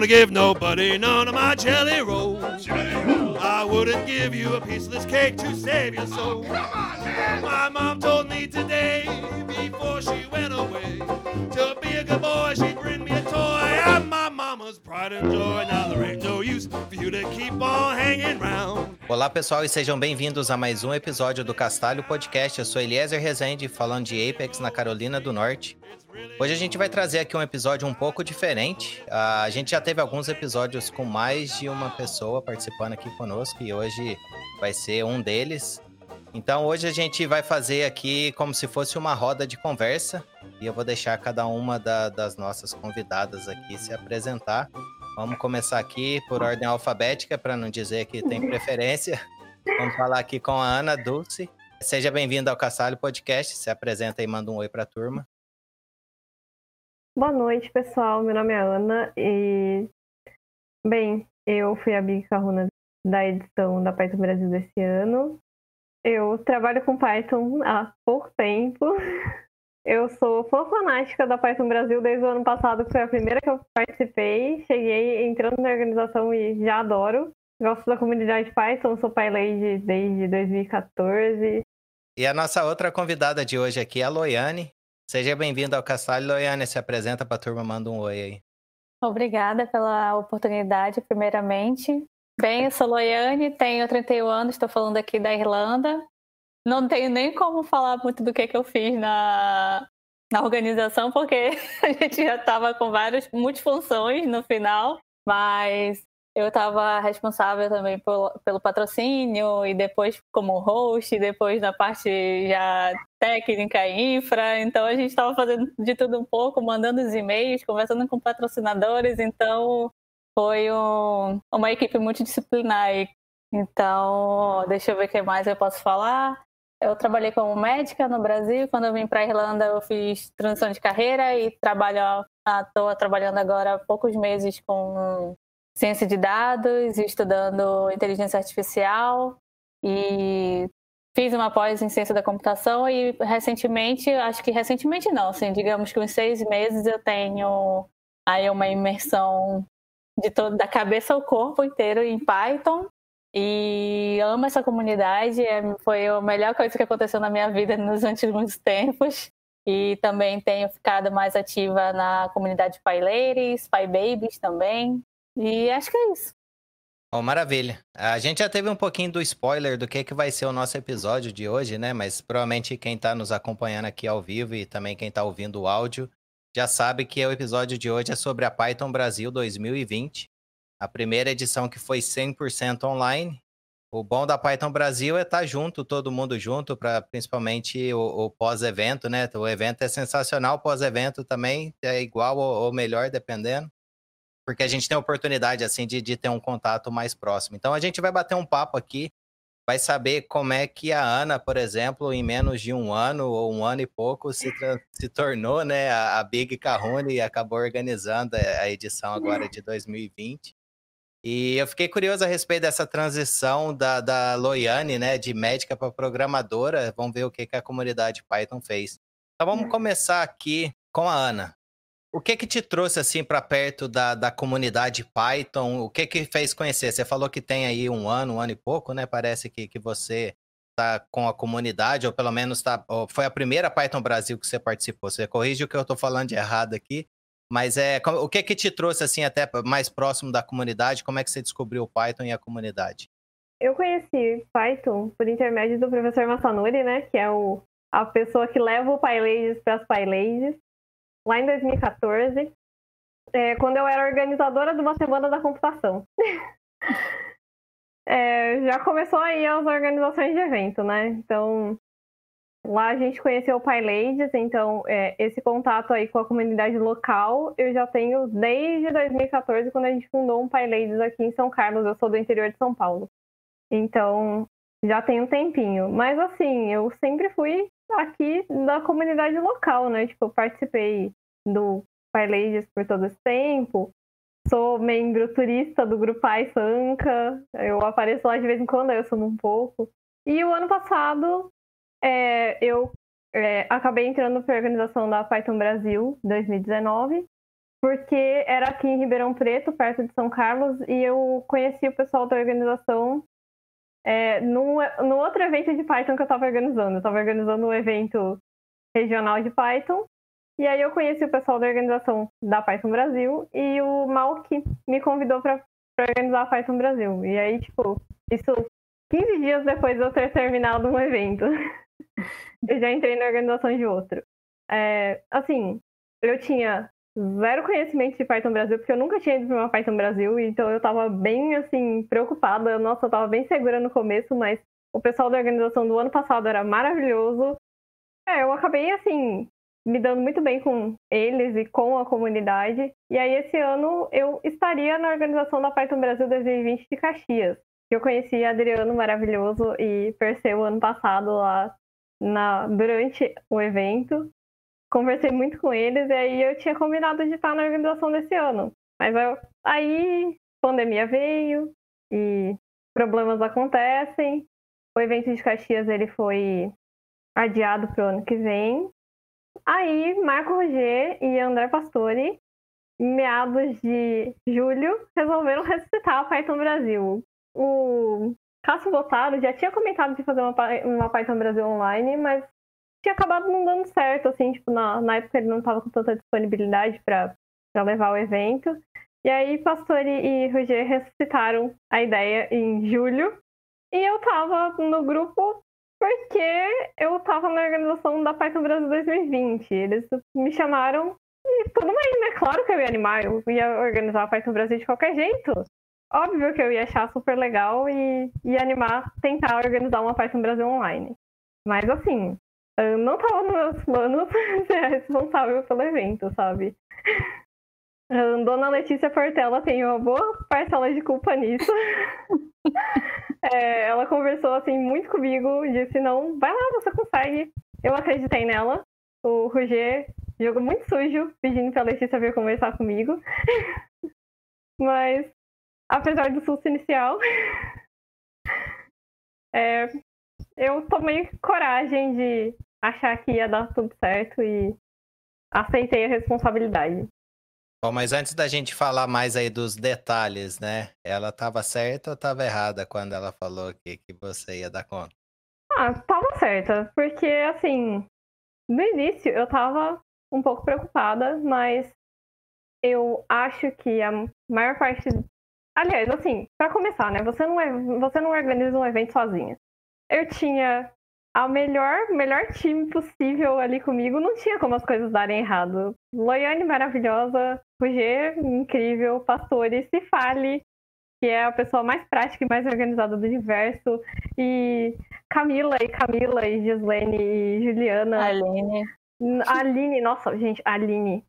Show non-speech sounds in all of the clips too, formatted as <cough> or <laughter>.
gonna give nobody none of my jelly rolls. I wouldn't give you a piece of this cake to save your soul. My mom told me today, before she went away, to be a good boy, she'd bring me a toy. I'm my mama's pride and joy. Now there ain't no use for you to keep on hanging round. Olá pessoal e sejam bem-vindos a mais um episódio do Castalho Podcast. Eu sou Eliezer Rezende, falando de Apex na Carolina do Norte. Hoje a gente vai trazer aqui um episódio um pouco diferente. Uh, a gente já teve alguns episódios com mais de uma pessoa participando aqui conosco e hoje vai ser um deles. Então hoje a gente vai fazer aqui como se fosse uma roda de conversa e eu vou deixar cada uma da, das nossas convidadas aqui se apresentar. Vamos começar aqui por ordem alfabética para não dizer que tem preferência. Vamos falar aqui com a Ana Dulce. Seja bem-vinda ao Cassalho Podcast. Se apresenta e manda um oi para a turma. Boa noite, pessoal. Meu nome é Ana e, bem, eu fui a Big Carruna da edição da Python Brasil desse ano. Eu trabalho com Python há pouco tempo. <laughs> Eu sou fã fanática da Python Brasil desde o ano passado, que foi a primeira que eu participei. Cheguei entrando na organização e já adoro. Gosto da comunidade Python, sou PyLady desde 2014. E a nossa outra convidada de hoje aqui é a Loiane. Seja bem-vinda ao Castalho, Loiane. Se apresenta para a turma, manda um oi aí. Obrigada pela oportunidade, primeiramente. Bem, eu sou Loiane, tenho 31 anos, estou falando aqui da Irlanda. Não tenho nem como falar muito do que, que eu fiz na, na organização, porque <laughs> a gente já estava com várias multifunções no final, mas eu estava responsável também pelo, pelo, patrocínio e depois como host, depois na parte já técnica e infra. Então a gente estava fazendo de tudo um pouco, mandando os e-mails, conversando com patrocinadores. Então foi um, uma equipe multidisciplinar. Então, deixa eu ver o que mais eu posso falar. Eu trabalhei como médica no Brasil. Quando eu vim para a Irlanda, eu fiz transição de carreira e trabalho, estou trabalhando agora há poucos meses com ciência de dados, estudando inteligência artificial e fiz uma pós em ciência da computação e recentemente, acho que recentemente não, assim, digamos que uns seis meses eu tenho aí uma imersão de todo, da cabeça ao corpo inteiro em Python e amo essa comunidade, é, foi a melhor coisa que aconteceu na minha vida <laughs> nos últimos tempos. E também tenho ficado mais ativa na comunidade PyLadies, PyBabies também. E acho que é isso. Oh, maravilha. A gente já teve um pouquinho do spoiler do que, que vai ser o nosso episódio de hoje, né? Mas provavelmente quem está nos acompanhando aqui ao vivo e também quem está ouvindo o áudio já sabe que o episódio de hoje é sobre a Python Brasil 2020. A primeira edição que foi 100% online. O bom da Python Brasil é estar tá junto, todo mundo junto, para principalmente o, o pós-evento, né? O evento é sensacional, pós-evento também é igual ou, ou melhor, dependendo porque a gente tem a oportunidade, assim, de, de ter um contato mais próximo. Então, a gente vai bater um papo aqui, vai saber como é que a Ana, por exemplo, em menos de um ano ou um ano e pouco, se, se tornou, né, a, a Big Carrone e acabou organizando a edição agora de 2020. E eu fiquei curioso a respeito dessa transição da, da Loiane, né, de médica para programadora. Vamos ver o que, que a comunidade Python fez. Então vamos hum. começar aqui com a Ana. O que que te trouxe assim para perto da, da comunidade Python? O que que fez conhecer? Você falou que tem aí um ano, um ano e pouco, né? Parece que, que você está com a comunidade, ou pelo menos tá, foi a primeira Python Brasil que você participou. Você corrige o que eu estou falando de errado aqui, mas é o que que te trouxe assim até mais próximo da comunidade? Como é que você descobriu o Python e a comunidade? Eu conheci Python por intermédio do professor Massanuri, né? Que é o, a pessoa que leva o PyLadies para as PyLadies lá em 2014, é, quando eu era organizadora de uma semana da computação. <laughs> é, já começou aí as organizações de evento, né? Então, lá a gente conheceu o PyLadies, então é, esse contato aí com a comunidade local eu já tenho desde 2014, quando a gente fundou um PyLadies aqui em São Carlos, eu sou do interior de São Paulo. Então, já tem um tempinho. Mas assim, eu sempre fui aqui da comunidade local, né? Tipo, eu participei do PyLadies por todo esse tempo. Sou membro turista do grupo Pai Sanca. Eu apareço lá de vez em quando, eu sumo um pouco. E o ano passado, é, eu é, acabei entrando para a organização da Python Brasil 2019. porque era aqui em Ribeirão Preto, perto de São Carlos, e eu conheci o pessoal da organização é, no, no outro evento de Python que eu estava organizando. Eu estava organizando um evento regional de Python, e aí eu conheci o pessoal da organização da Python Brasil, e o Malk me convidou para organizar a Python Brasil. E aí, tipo, isso 15 dias depois de eu ter terminado um evento. <laughs> eu já entrei na organização de outro. É, assim, eu tinha zero conhecimento de Python Brasil, porque eu nunca tinha ido para uma Python Brasil, então eu tava bem, assim, preocupada. Nossa, eu tava bem segura no começo, mas o pessoal da organização do ano passado era maravilhoso. É, eu acabei, assim, me dando muito bem com eles e com a comunidade. E aí, esse ano, eu estaria na organização da Python Brasil 2020 de Caxias. Eu conheci Adriano maravilhoso e Perseu ano passado lá na, durante o evento conversei muito com eles e aí eu tinha combinado de estar na organização desse ano. Mas eu, aí pandemia veio e problemas acontecem. O evento de Caxias ele foi adiado para o ano que vem. Aí Marco Roger e André Pastore, meados de julho, resolveram <laughs> ressuscitar a Python Brasil. O Cássio Botaro já tinha comentado de fazer uma, uma Python Brasil online, mas tinha acabado não dando certo, assim, tipo, na, na época ele não estava com tanta disponibilidade para levar o evento. E aí Pastore e Roger ressuscitaram a ideia em julho. E eu tava no grupo porque eu tava na organização da Python Brasil 2020. Eles me chamaram e tudo bem, né? Claro que eu ia animar, eu ia organizar a Python Brasil de qualquer jeito. Óbvio que eu ia achar super legal e ia animar tentar organizar uma Python Brasil online. Mas assim, não tava nos meus planos ser responsável pelo evento, sabe? Dona Letícia Portela tem uma boa parcela de culpa nisso. <laughs> é, ela conversou assim muito comigo, disse não, vai lá, você consegue. Eu acreditei nela. O Roger jogou muito sujo, pedindo pra Letícia vir conversar comigo. <laughs> Mas, apesar do susto inicial, <laughs> é, eu tomei coragem de achar que ia dar tudo certo e aceitei a responsabilidade. Bom, mas antes da gente falar mais aí dos detalhes, né? Ela estava certa ou estava errada quando ela falou que, que você ia dar conta? Ah, tava certa, porque assim, no início eu tava um pouco preocupada, mas eu acho que a maior parte. Aliás, assim, para começar, né? Você não, é, você não organiza um evento sozinha. Eu tinha a melhor, melhor time possível ali comigo, não tinha como as coisas darem errado. Loiane maravilhosa, Roger incrível, Pastore, se fale, que é a pessoa mais prática e mais organizada do universo, e Camila e Camila e Gislene e Juliana. Aline. Aline, nossa, gente, Aline,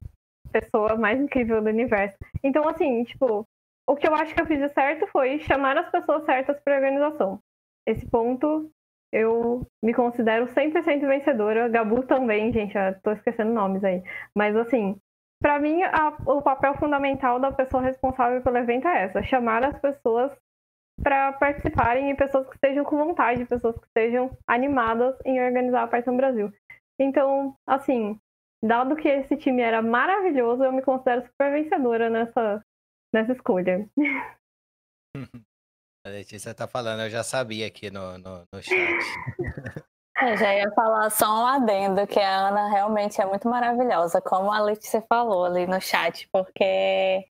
pessoa mais incrível do universo. Então, assim, tipo, o que eu acho que eu fiz certo foi chamar as pessoas certas para a organização. Esse ponto eu me considero 100% vencedora. Gabu também, gente, eu tô esquecendo nomes aí. Mas assim, para mim, a, o papel fundamental da pessoa responsável pelo evento é essa: chamar as pessoas para participarem e pessoas que estejam com vontade, pessoas que estejam animadas em organizar a Python Brasil. Então, assim, dado que esse time era maravilhoso, eu me considero super vencedora nessa, nessa escolha. <laughs> A Letícia tá falando, eu já sabia aqui no, no, no chat. Eu já ia falar só um adendo, que a Ana realmente é muito maravilhosa, como a Letícia falou ali no chat, porque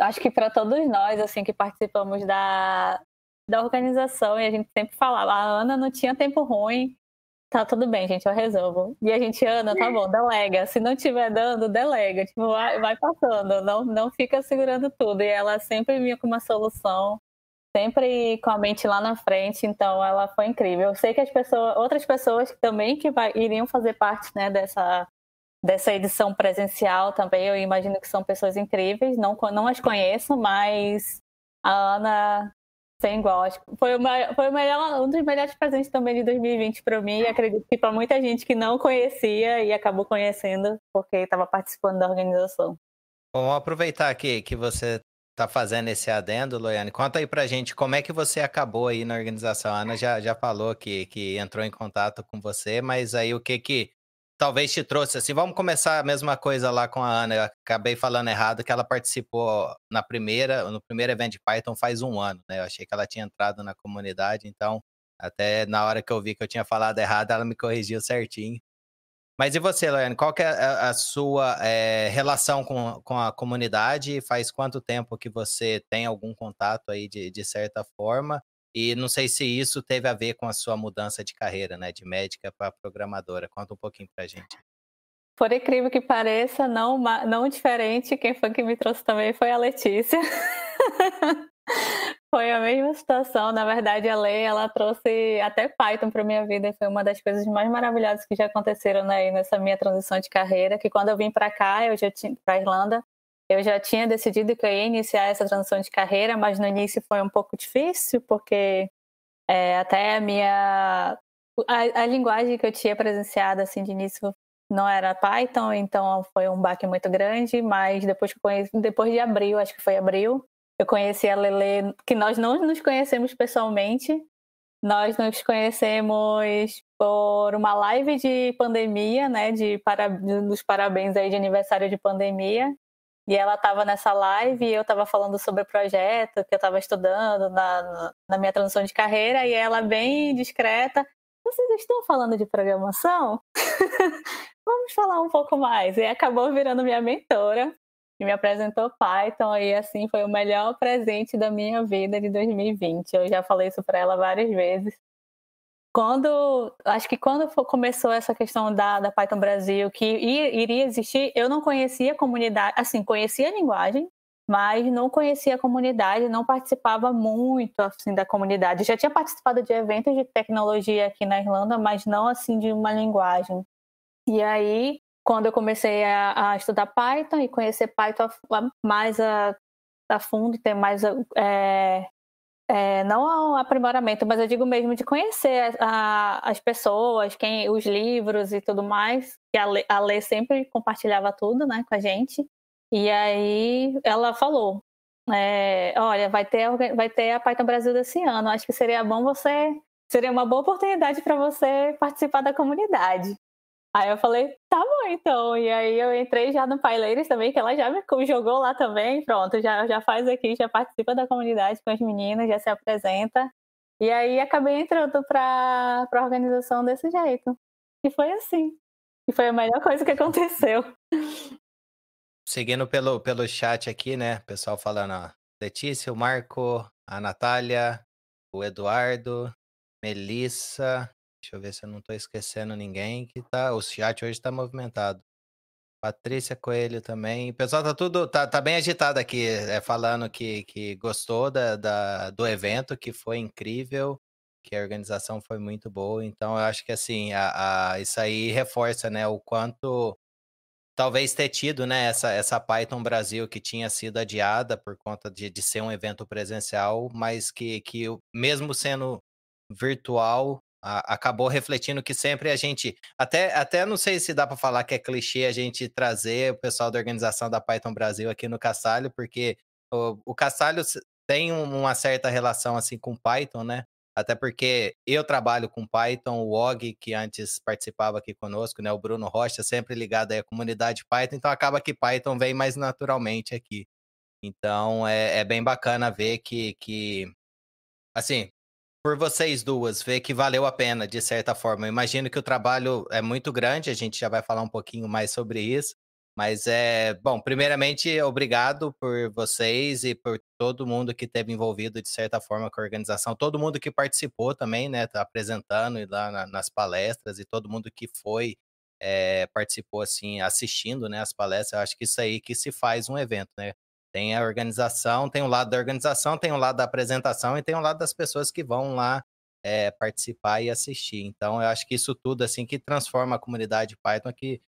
acho que para todos nós, assim, que participamos da, da organização, e a gente sempre falava, a Ana não tinha tempo ruim, tá tudo bem, gente, eu resolvo. E a gente, Ana, tá bom, delega. Se não tiver dando, delega. Tipo, vai, vai passando, não, não fica segurando tudo. E ela sempre vinha com uma solução sempre com a mente lá na frente, então ela foi incrível. Eu sei que as pessoas, outras pessoas também que vai, iriam fazer parte né, dessa, dessa edição presencial também, eu imagino que são pessoas incríveis, não, não as conheço, mas a Ana sem igual. Acho que foi, uma, foi melhor, um dos melhores presentes também de 2020 para mim, e acredito que para muita gente que não conhecia e acabou conhecendo porque estava participando da organização. Bom, aproveitar aqui que você tá fazendo esse adendo, Loiane. Conta aí pra gente como é que você acabou aí na organização. A Ana já, já falou que, que entrou em contato com você, mas aí o que que talvez te trouxe assim. Vamos começar a mesma coisa lá com a Ana. Eu acabei falando errado que ela participou na primeira, no primeiro evento de Python faz um ano, né? Eu achei que ela tinha entrado na comunidade, então até na hora que eu vi que eu tinha falado errado, ela me corrigiu certinho. Mas e você, Laiane, qual que é a, sua é, relação com, com a comunidade? Faz quanto tempo que você tem algum contato aí de, de certa forma? E não sei se isso teve a ver com a sua mudança de carreira, né? De médica para programadora. Conta um pouquinho para a gente. Por incrível que pareça, não, não diferente, quem foi que me trouxe também foi a Letícia. <laughs> foi a mesma situação. Na verdade, a Lei, ela trouxe até Python para minha vida. Foi uma das coisas mais maravilhosas que já aconteceram né, nessa minha transição de carreira. Que quando eu vim para cá, eu já tinha para Irlanda, eu já tinha decidido que eu ia iniciar essa transição de carreira, mas no início foi um pouco difícil, porque é, até a minha. A, a, linguagem que eu tinha presenciado assim, de início não era Python, então foi um baque muito grande, mas depois, que conheci, depois de abril, acho que foi abril, eu conheci a Lele, que nós não nos conhecemos pessoalmente, nós nos conhecemos por uma live de pandemia, né, de para, dos parabéns aí de aniversário de pandemia, e ela estava nessa live e eu estava falando sobre o projeto que eu estava estudando na, na minha transição de carreira e ela bem discreta. Vocês estão falando de programação? <laughs> Vamos falar um pouco mais. E acabou virando minha mentora e me apresentou Python e assim foi o melhor presente da minha vida de 2020. Eu já falei isso para ela várias vezes quando acho que quando começou essa questão da, da Python Brasil que iria existir, eu não conhecia a comunidade, assim, conhecia a linguagem, mas não conhecia a comunidade, não participava muito assim da comunidade. Já tinha participado de eventos de tecnologia aqui na Irlanda, mas não assim de uma linguagem. E aí, quando eu comecei a, a estudar Python e conhecer Python mais a, a fundo, ter mais é, é, não o aprimoramento, mas eu digo mesmo de conhecer a, as pessoas, quem, os livros e tudo mais, que a Lê, a Lê sempre compartilhava tudo né, com a gente. E aí ela falou: é, olha, vai ter, vai ter a Python Brasil desse ano. Acho que seria bom você. Seria uma boa oportunidade para você participar da comunidade. Aí eu falei, tá bom então. E aí eu entrei já no Paileiros também, que ela já me jogou lá também. Pronto, já, já faz aqui, já participa da comunidade com as meninas, já se apresenta. E aí acabei entrando para a organização desse jeito. E foi assim. E foi a melhor coisa que aconteceu. Seguindo pelo, pelo chat aqui, né? Pessoal falando, ó. Letícia, o Marco, a Natália, o Eduardo, Melissa, Deixa eu ver se eu não tô esquecendo ninguém que tá. O chat hoje tá movimentado. Patrícia Coelho também. O pessoal tá tudo. Tá, tá bem agitado aqui, é, falando que, que gostou da, da, do evento, que foi incrível, que a organização foi muito boa. Então, eu acho que assim, a, a, isso aí reforça, né, o quanto talvez ter tido, né, essa, essa Python Brasil que tinha sido adiada por conta de, de ser um evento presencial, mas que, que mesmo sendo virtual, a, acabou refletindo que sempre a gente, até, até não sei se dá para falar que é clichê a gente trazer o pessoal da organização da Python Brasil aqui no Cassalho, porque o, o tem uma certa relação assim com Python, né? Até porque eu trabalho com Python, o Og, que antes participava aqui conosco, né? O Bruno Rocha, sempre ligado à comunidade Python, então acaba que Python vem mais naturalmente aqui. Então é, é bem bacana ver que, que assim, por vocês duas, ver que valeu a pena, de certa forma. Eu imagino que o trabalho é muito grande, a gente já vai falar um pouquinho mais sobre isso. Mas é, bom, primeiramente, obrigado por vocês e por todo mundo que esteve envolvido de certa forma com a organização, todo mundo que participou também, né, tá apresentando e lá na, nas palestras e todo mundo que foi é, participou assim, assistindo, né, as palestras. Eu acho que isso aí que se faz um evento, né? Tem a organização, tem o lado da organização, tem o lado da apresentação e tem o lado das pessoas que vão lá é, participar e assistir. Então, eu acho que isso tudo, assim, que transforma a comunidade Python aqui.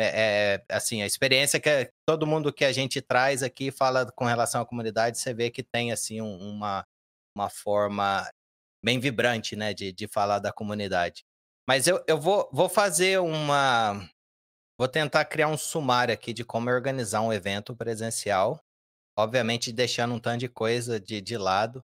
É, é, assim, a experiência que todo mundo que a gente traz aqui fala com relação à comunidade, você vê que tem, assim, um, uma, uma forma bem vibrante, né, de, de falar da comunidade. Mas eu, eu vou, vou fazer uma... Vou tentar criar um sumário aqui de como organizar um evento presencial obviamente deixando um tanto de coisa de, de lado.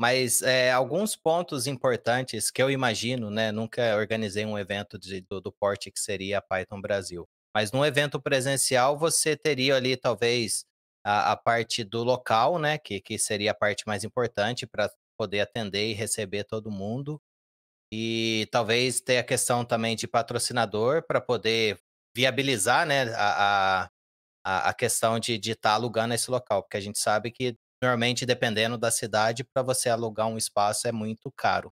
Mas é, alguns pontos importantes que eu imagino, né? Nunca organizei um evento de, do, do porte que seria a Python Brasil. Mas num evento presencial, você teria ali talvez a, a parte do local, né? Que, que seria a parte mais importante para poder atender e receber todo mundo. E talvez ter a questão também de patrocinador para poder viabilizar né, a, a, a questão de estar tá alugando esse local, porque a gente sabe que normalmente, dependendo da cidade, para você alugar um espaço é muito caro.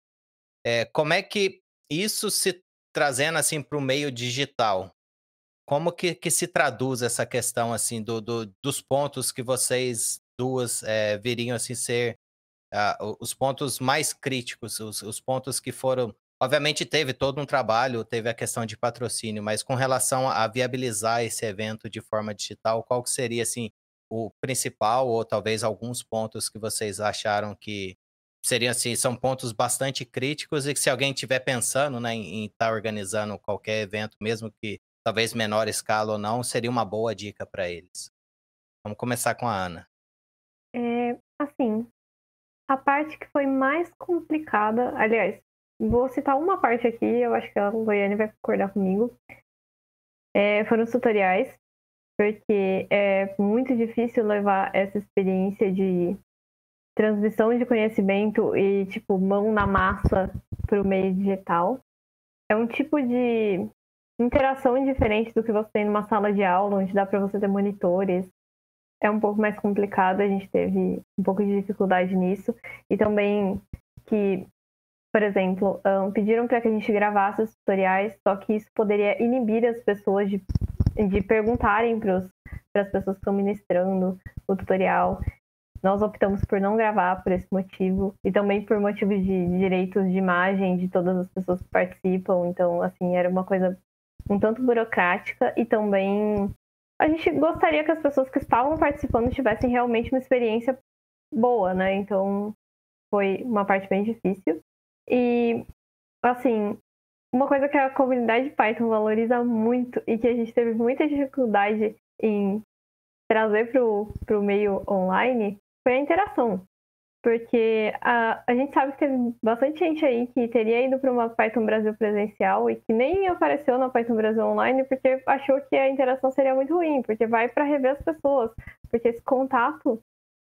É, como é que isso se trazendo assim para o meio digital? Como que, que se traduz essa questão assim do, do dos pontos que vocês duas é, viriam assim ser uh, os pontos mais críticos, os, os pontos que foram. Obviamente teve todo um trabalho, teve a questão de patrocínio, mas com relação a viabilizar esse evento de forma digital, qual que seria assim o principal ou talvez alguns pontos que vocês acharam que seriam assim, são pontos bastante críticos e que se alguém estiver pensando né, em estar tá organizando qualquer evento, mesmo que talvez menor escala ou não, seria uma boa dica para eles. Vamos começar com a Ana. É, assim, a parte que foi mais complicada, aliás, vou citar uma parte aqui, eu acho que a Loiane vai concordar comigo. É, foram os tutoriais, porque é muito difícil levar essa experiência de transmissão de conhecimento e, tipo, mão na massa para o meio digital. É um tipo de interação diferente do que você tem numa sala de aula, onde dá para você ter monitores, é um pouco mais complicado, a gente teve um pouco de dificuldade nisso. E também que, por exemplo, um, pediram para que a gente gravasse os tutoriais, só que isso poderia inibir as pessoas de, de perguntarem para as pessoas que estão ministrando o tutorial. Nós optamos por não gravar por esse motivo e também por motivos de direitos de imagem de todas as pessoas que participam. Então, assim, era uma coisa um tanto burocrática e também a gente gostaria que as pessoas que estavam participando tivessem realmente uma experiência boa, né? Então foi uma parte bem difícil. E, assim, uma coisa que a comunidade Python valoriza muito e que a gente teve muita dificuldade em trazer para o meio online foi a interação. Porque a, a gente sabe que tem bastante gente aí que teria ido para uma Python Brasil presencial e que nem apareceu na Python Brasil online porque achou que a interação seria muito ruim, porque vai para rever as pessoas, porque esse contato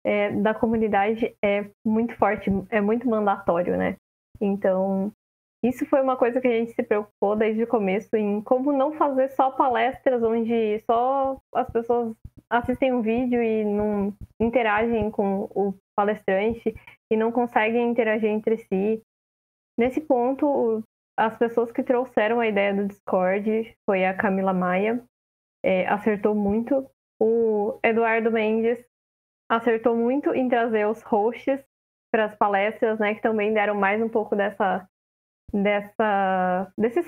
é, da comunidade é muito forte, é muito mandatório, né? Então, isso foi uma coisa que a gente se preocupou desde o começo em como não fazer só palestras onde só as pessoas assistem um vídeo e não interagem com o palestrante e não conseguem interagir entre si. Nesse ponto, as pessoas que trouxeram a ideia do Discord foi a Camila Maia, é, acertou muito. O Eduardo Mendes acertou muito em trazer os hosts para as palestras, né, que também deram mais um pouco dessa, dessa, desse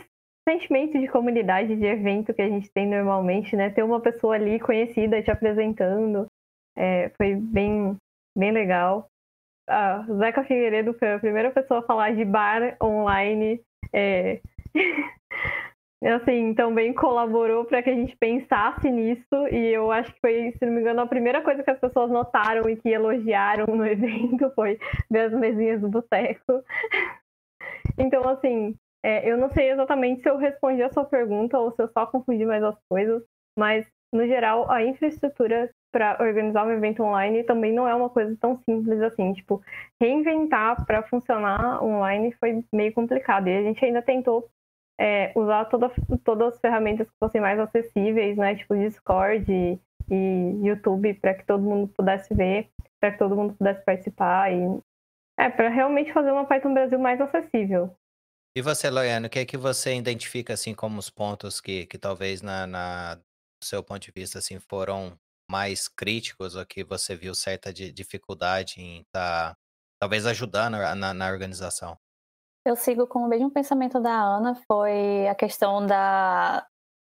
sentimento de comunidade, de evento que a gente tem normalmente, né, ter uma pessoa ali conhecida te apresentando, é, foi bem, bem legal. A Zeca Figueiredo foi a primeira pessoa a falar de bar online. É... <laughs> assim, também colaborou para que a gente pensasse nisso e eu acho que foi, se não me engano, a primeira coisa que as pessoas notaram e que elogiaram no <laughs> evento foi ver as mesinhas do boteco. Então, assim, é, eu não sei exatamente se eu respondi a sua pergunta ou se eu só confundi mais as coisas, mas no geral, a infraestrutura para organizar um evento online também não é uma coisa tão simples assim. Tipo, reinventar para funcionar online foi meio complicado. E a gente ainda tentou é, usar toda, todas as ferramentas que fossem mais acessíveis, né? Tipo Discord e, e YouTube, para que todo mundo pudesse ver, para que todo mundo pudesse participar. E, é, para realmente fazer uma Python Brasil mais acessível. E você, Loiane, o que é que você identifica assim como os pontos que, que talvez na, na seu ponto de vista assim foram mais críticos ou que você viu certa dificuldade em estar tá, talvez ajudando na, na organização? Eu sigo com o mesmo pensamento da Ana, foi a questão da,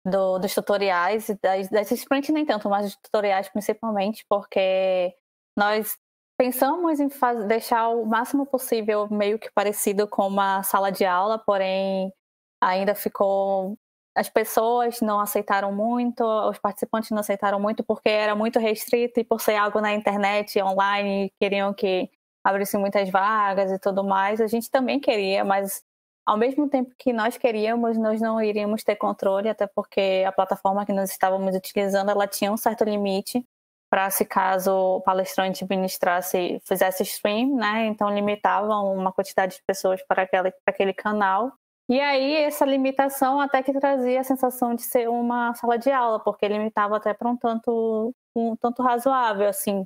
do, dos tutoriais, das, das sprint nem tanto, mas dos tutoriais principalmente, porque nós pensamos em faz, deixar o máximo possível meio que parecido com uma sala de aula, porém ainda ficou as pessoas não aceitaram muito, os participantes não aceitaram muito porque era muito restrito e por ser algo na internet, online, queriam que abrissem muitas vagas e tudo mais. A gente também queria, mas ao mesmo tempo que nós queríamos, nós não iríamos ter controle, até porque a plataforma que nós estávamos utilizando, ela tinha um certo limite para se caso o palestrante ministrasse, fizesse stream, né? Então limitavam uma quantidade de pessoas para, aquela, para aquele canal. E aí essa limitação até que trazia a sensação de ser uma sala de aula, porque limitava até para um tanto um tanto razoável assim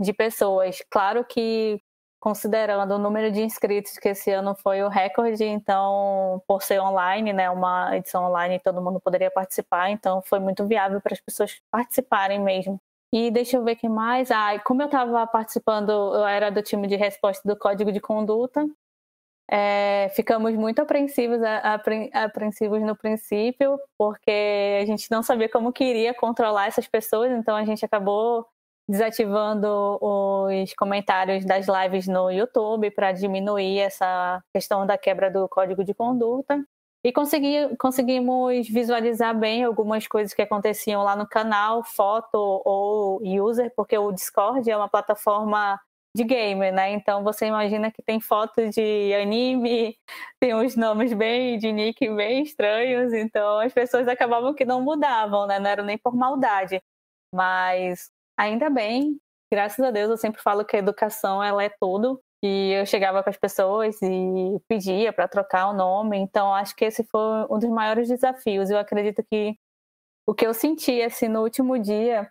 de pessoas. Claro que considerando o número de inscritos que esse ano foi o recorde, então por ser online, né, uma edição online, todo mundo poderia participar, então foi muito viável para as pessoas participarem mesmo. E deixa eu ver que mais. Ah, como eu estava participando, eu era do time de resposta do Código de Conduta. É, ficamos muito apreensivos, apreensivos no princípio, porque a gente não sabia como queria controlar essas pessoas, então a gente acabou desativando os comentários das lives no YouTube para diminuir essa questão da quebra do código de conduta. E consegui, conseguimos visualizar bem algumas coisas que aconteciam lá no canal, foto ou user, porque o Discord é uma plataforma de game, né? Então você imagina que tem fotos de anime, <laughs> tem uns nomes bem de nick bem estranhos, então as pessoas acabavam que não mudavam, né? Não era nem por maldade. Mas ainda bem, graças a Deus, eu sempre falo que a educação ela é tudo. E eu chegava com as pessoas e pedia para trocar o nome. Então, acho que esse foi um dos maiores desafios. Eu acredito que o que eu senti assim, no último dia,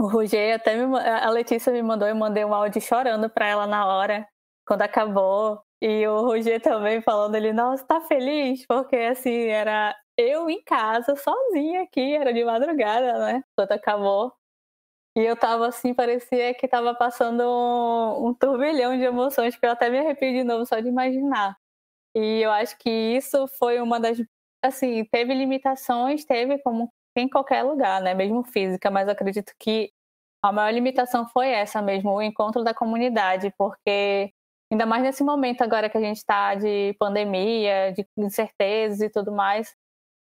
o Roger até me, a Letícia me mandou, eu mandei um áudio chorando para ela na hora, quando acabou. E o Roger também falando, ele, nossa, tá feliz? Porque assim, era eu em casa, sozinha aqui, era de madrugada, né? Quando acabou. E eu tava assim, parecia que tava passando um, um turbilhão de emoções, que eu até me arrepio de novo só de imaginar. E eu acho que isso foi uma das. Assim, teve limitações, teve como em qualquer lugar, né? Mesmo física, mas acredito que a maior limitação foi essa mesmo, o encontro da comunidade, porque ainda mais nesse momento agora que a gente está de pandemia, de incertezas e tudo mais,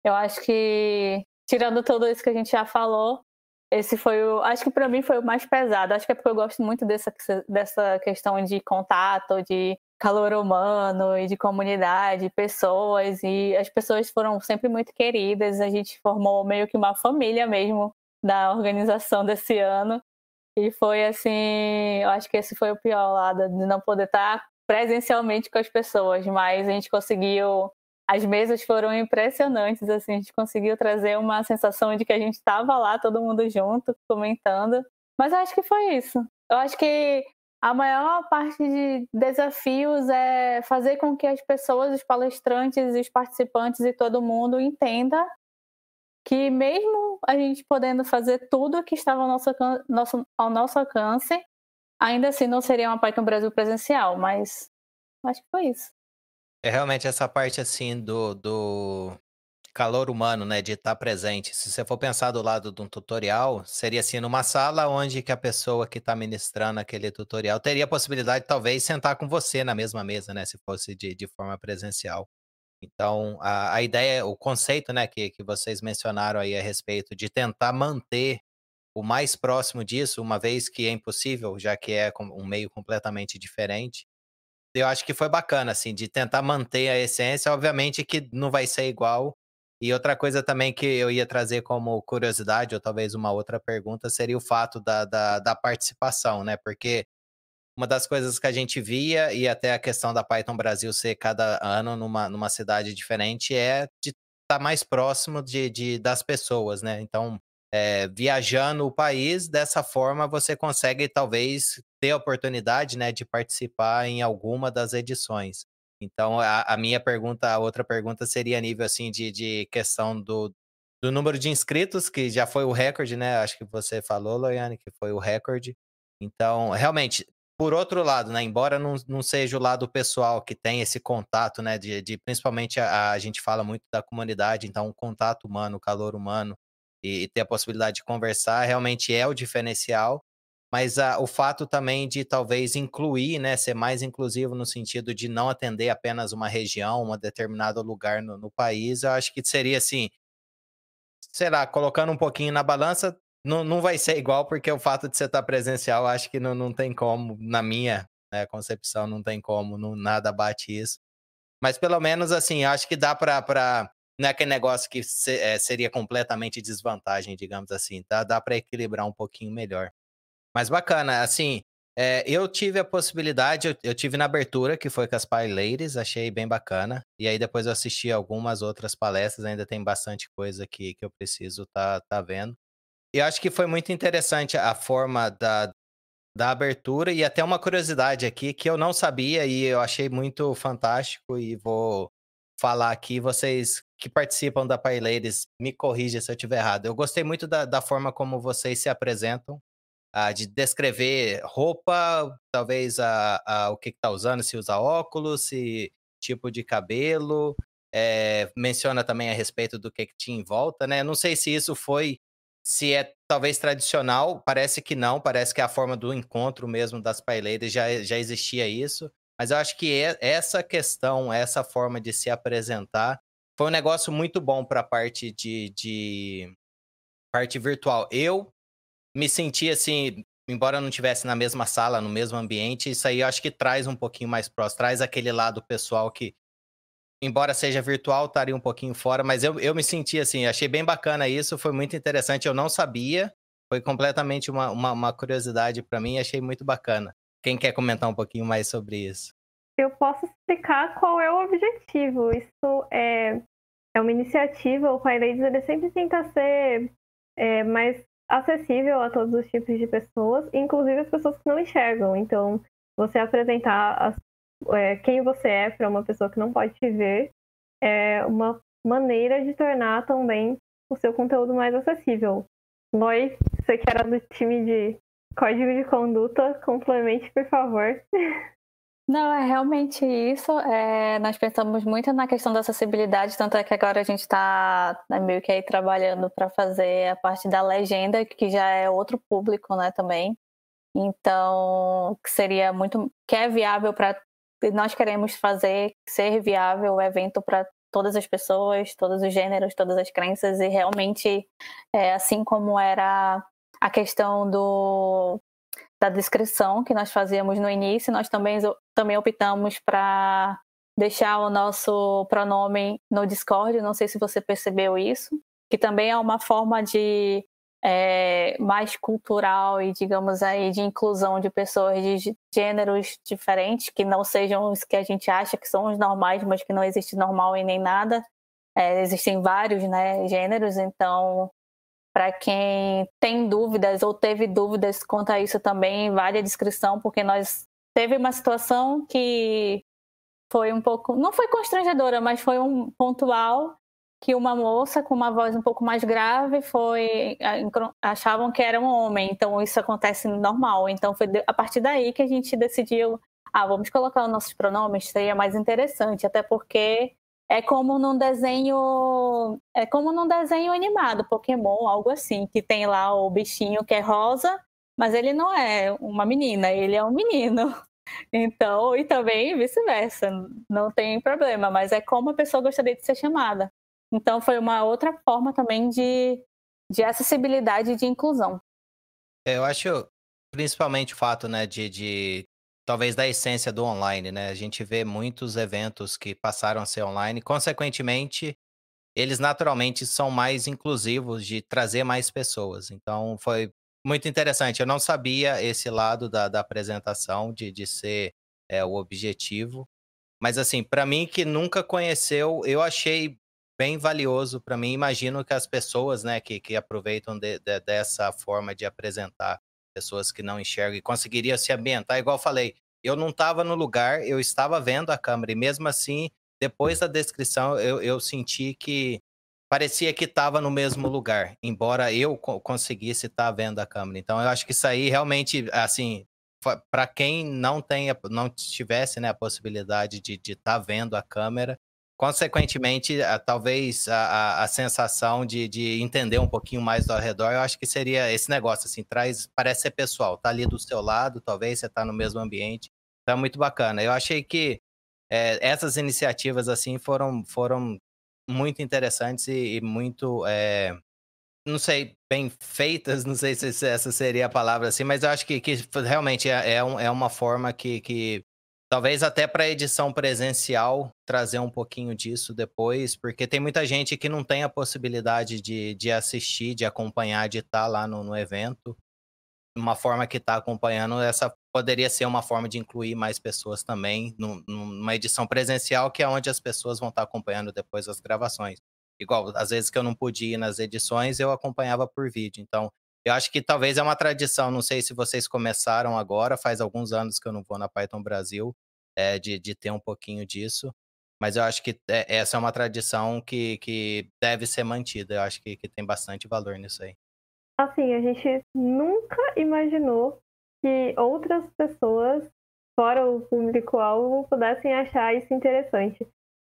eu acho que, tirando tudo isso que a gente já falou, esse foi o. Acho que para mim foi o mais pesado. Acho que é porque eu gosto muito dessa, dessa questão de contato, de calor humano e de comunidade, pessoas. E as pessoas foram sempre muito queridas. A gente formou meio que uma família mesmo da organização desse ano. E foi assim. Eu acho que esse foi o pior lado, de não poder estar presencialmente com as pessoas, mas a gente conseguiu as mesas foram impressionantes, assim, a gente conseguiu trazer uma sensação de que a gente estava lá, todo mundo junto, comentando. Mas eu acho que foi isso. Eu acho que a maior parte de desafios é fazer com que as pessoas, os palestrantes, os participantes e todo mundo entenda que mesmo a gente podendo fazer tudo que estava ao nosso, nosso, ao nosso alcance, ainda assim não seria uma Python Brasil presencial, mas acho que foi isso. É realmente essa parte assim do, do calor humano, né, de estar presente. Se você for pensar do lado de um tutorial, seria assim, numa sala onde que a pessoa que está ministrando aquele tutorial teria a possibilidade, talvez, sentar com você na mesma mesa, né, se fosse de, de forma presencial. Então, a, a ideia, o conceito, né, que, que vocês mencionaram aí a respeito de tentar manter o mais próximo disso, uma vez que é impossível, já que é um meio completamente diferente, eu acho que foi bacana, assim, de tentar manter a essência. Obviamente que não vai ser igual. E outra coisa também que eu ia trazer como curiosidade, ou talvez uma outra pergunta, seria o fato da, da, da participação, né? Porque uma das coisas que a gente via, e até a questão da Python Brasil ser cada ano numa, numa cidade diferente, é de estar tá mais próximo de, de, das pessoas, né? Então, é, viajando o país, dessa forma você consegue talvez ter a oportunidade né, de participar em alguma das edições. Então, a, a, minha pergunta, a outra pergunta seria a nível assim de, de questão do, do número de inscritos, que já foi o recorde, né? Acho que você falou, Loiane, que foi o recorde. Então, realmente, por outro lado, né, embora não, não seja o lado pessoal que tem esse contato, né, de, de principalmente a, a, gente fala muito da comunidade, então o contato humano, o calor humano, e, e ter a possibilidade de conversar realmente é o diferencial. Mas a, o fato também de talvez incluir, né, ser mais inclusivo no sentido de não atender apenas uma região, um determinado lugar no, no país, eu acho que seria assim, sei lá, colocando um pouquinho na balança, não, não vai ser igual, porque o fato de você estar presencial, acho que não, não tem como, na minha né? Concepção não tem como, não, nada bate isso. Mas pelo menos, assim, acho que dá para. Não é aquele negócio que se, é, seria completamente desvantagem, digamos assim. Dá, dá para equilibrar um pouquinho melhor. Mas bacana, assim, é, eu tive a possibilidade, eu, eu, tive na abertura, que foi com as Pie Ladies, achei bem bacana. E aí depois eu assisti algumas outras palestras, ainda tem bastante coisa que, que eu preciso tá, tá vendo. E eu acho que foi muito interessante a forma da, da abertura e até uma curiosidade aqui que eu não sabia e eu achei muito fantástico e vou falar aqui. Vocês que participam da Ladies, me corrija se eu estiver errado. Eu gostei muito da, da forma como vocês se apresentam ah, de descrever roupa, talvez a, a, o que está usando, se usa óculos, se tipo de cabelo, é, menciona também a respeito do que, que tinha em volta, né? Não sei se isso foi, se é talvez tradicional, parece que não, parece que é a forma do encontro mesmo das paileiras já, já existia isso, mas eu acho que essa questão, essa forma de se apresentar, foi um negócio muito bom para a parte de, de parte virtual. Eu me senti assim, embora não tivesse na mesma sala, no mesmo ambiente, isso aí eu acho que traz um pouquinho mais próximo, traz aquele lado pessoal que, embora seja virtual, estaria um pouquinho fora, mas eu, eu me senti assim, achei bem bacana isso, foi muito interessante, eu não sabia, foi completamente uma, uma, uma curiosidade para mim, achei muito bacana. Quem quer comentar um pouquinho mais sobre isso? Eu posso explicar qual é o objetivo. Isso é, é uma iniciativa, o PyLadies ele sempre tenta ser é, mais acessível a todos os tipos de pessoas, inclusive as pessoas que não enxergam. Então, você apresentar as, é, quem você é para uma pessoa que não pode te ver é uma maneira de tornar também o seu conteúdo mais acessível. Loi, você que era do time de código de conduta, complemente, por favor. <laughs> Não, é realmente isso. É, nós pensamos muito na questão da acessibilidade, tanto é que agora a gente está né, meio que aí trabalhando para fazer a parte da legenda, que já é outro público, né, também. Então, que seria muito, que é viável para nós queremos fazer ser viável o evento para todas as pessoas, todos os gêneros, todas as crenças e realmente, é, assim como era a questão do da descrição que nós fazíamos no início, nós também, também optamos para deixar o nosso pronome no Discord. Não sei se você percebeu isso, que também é uma forma de é, mais cultural e, digamos aí, de inclusão de pessoas de gêneros diferentes, que não sejam os que a gente acha que são os normais, mas que não existe normal em nem nada. É, existem vários né, gêneros, então para quem tem dúvidas ou teve dúvidas quanto a isso também, vale a descrição, porque nós teve uma situação que foi um pouco, não foi constrangedora, mas foi um pontual que uma moça com uma voz um pouco mais grave foi achavam que era um homem, então isso acontece normal. Então foi a partir daí que a gente decidiu, ah, vamos colocar os nossos pronomes, seria mais interessante, até porque é como num desenho, é como num desenho animado, Pokémon, algo assim, que tem lá o bichinho que é rosa, mas ele não é uma menina, ele é um menino. <laughs> Então, e também vice-versa, não tem problema, mas é como a pessoa gostaria de ser chamada. Então, foi uma outra forma também de, de acessibilidade e de inclusão. É, eu acho, principalmente o fato, né, de, de talvez da essência do online, né? A gente vê muitos eventos que passaram a ser online, consequentemente, eles naturalmente são mais inclusivos de trazer mais pessoas. Então, foi muito interessante. Eu não sabia esse lado da, da apresentação, de, de ser é, o objetivo. Mas, assim, para mim que nunca conheceu, eu achei bem valioso para mim. Imagino que as pessoas né, que, que aproveitam de, de, dessa forma de apresentar pessoas que não enxergam e conseguiria se ambientar, igual eu falei, eu não estava no lugar, eu estava vendo a câmera, e mesmo assim, depois da descrição, eu, eu senti que parecia que estava no mesmo lugar, embora eu conseguisse estar tá vendo a câmera. Então, eu acho que isso aí realmente, assim, para quem não tenha, não tivesse né, a possibilidade de estar tá vendo a câmera, consequentemente, talvez a, a, sensação de, de, entender um pouquinho mais ao redor, eu acho que seria esse negócio, assim, traz, parece ser pessoal, tá ali do seu lado, talvez você tá no mesmo ambiente, tá muito bacana. Eu achei que é, essas iniciativas, assim, foram, foram muito interessantes e, e muito, é, não sei, bem feitas, <laughs> não sei se essa seria a palavra assim, mas eu acho que, que realmente é, é, um, é uma forma que, que talvez até para edição presencial trazer um pouquinho disso depois, porque tem muita gente que não tem a possibilidade de, de assistir, de acompanhar, de estar tá lá no, no evento. Uma forma que está acompanhando, essa poderia ser uma forma de incluir mais pessoas também numa edição presencial, que é onde as pessoas vão estar tá acompanhando depois as gravações. Igual, às vezes que eu não podia ir nas edições, eu acompanhava por vídeo. Então, eu acho que talvez é uma tradição, não sei se vocês começaram agora, faz alguns anos que eu não vou na Python Brasil, é, de, de ter um pouquinho disso. Mas eu acho que é, essa é uma tradição que, que deve ser mantida. Eu acho que, que tem bastante valor nisso aí. Assim, a gente nunca imaginou que outras pessoas, fora o público-alvo, pudessem achar isso interessante.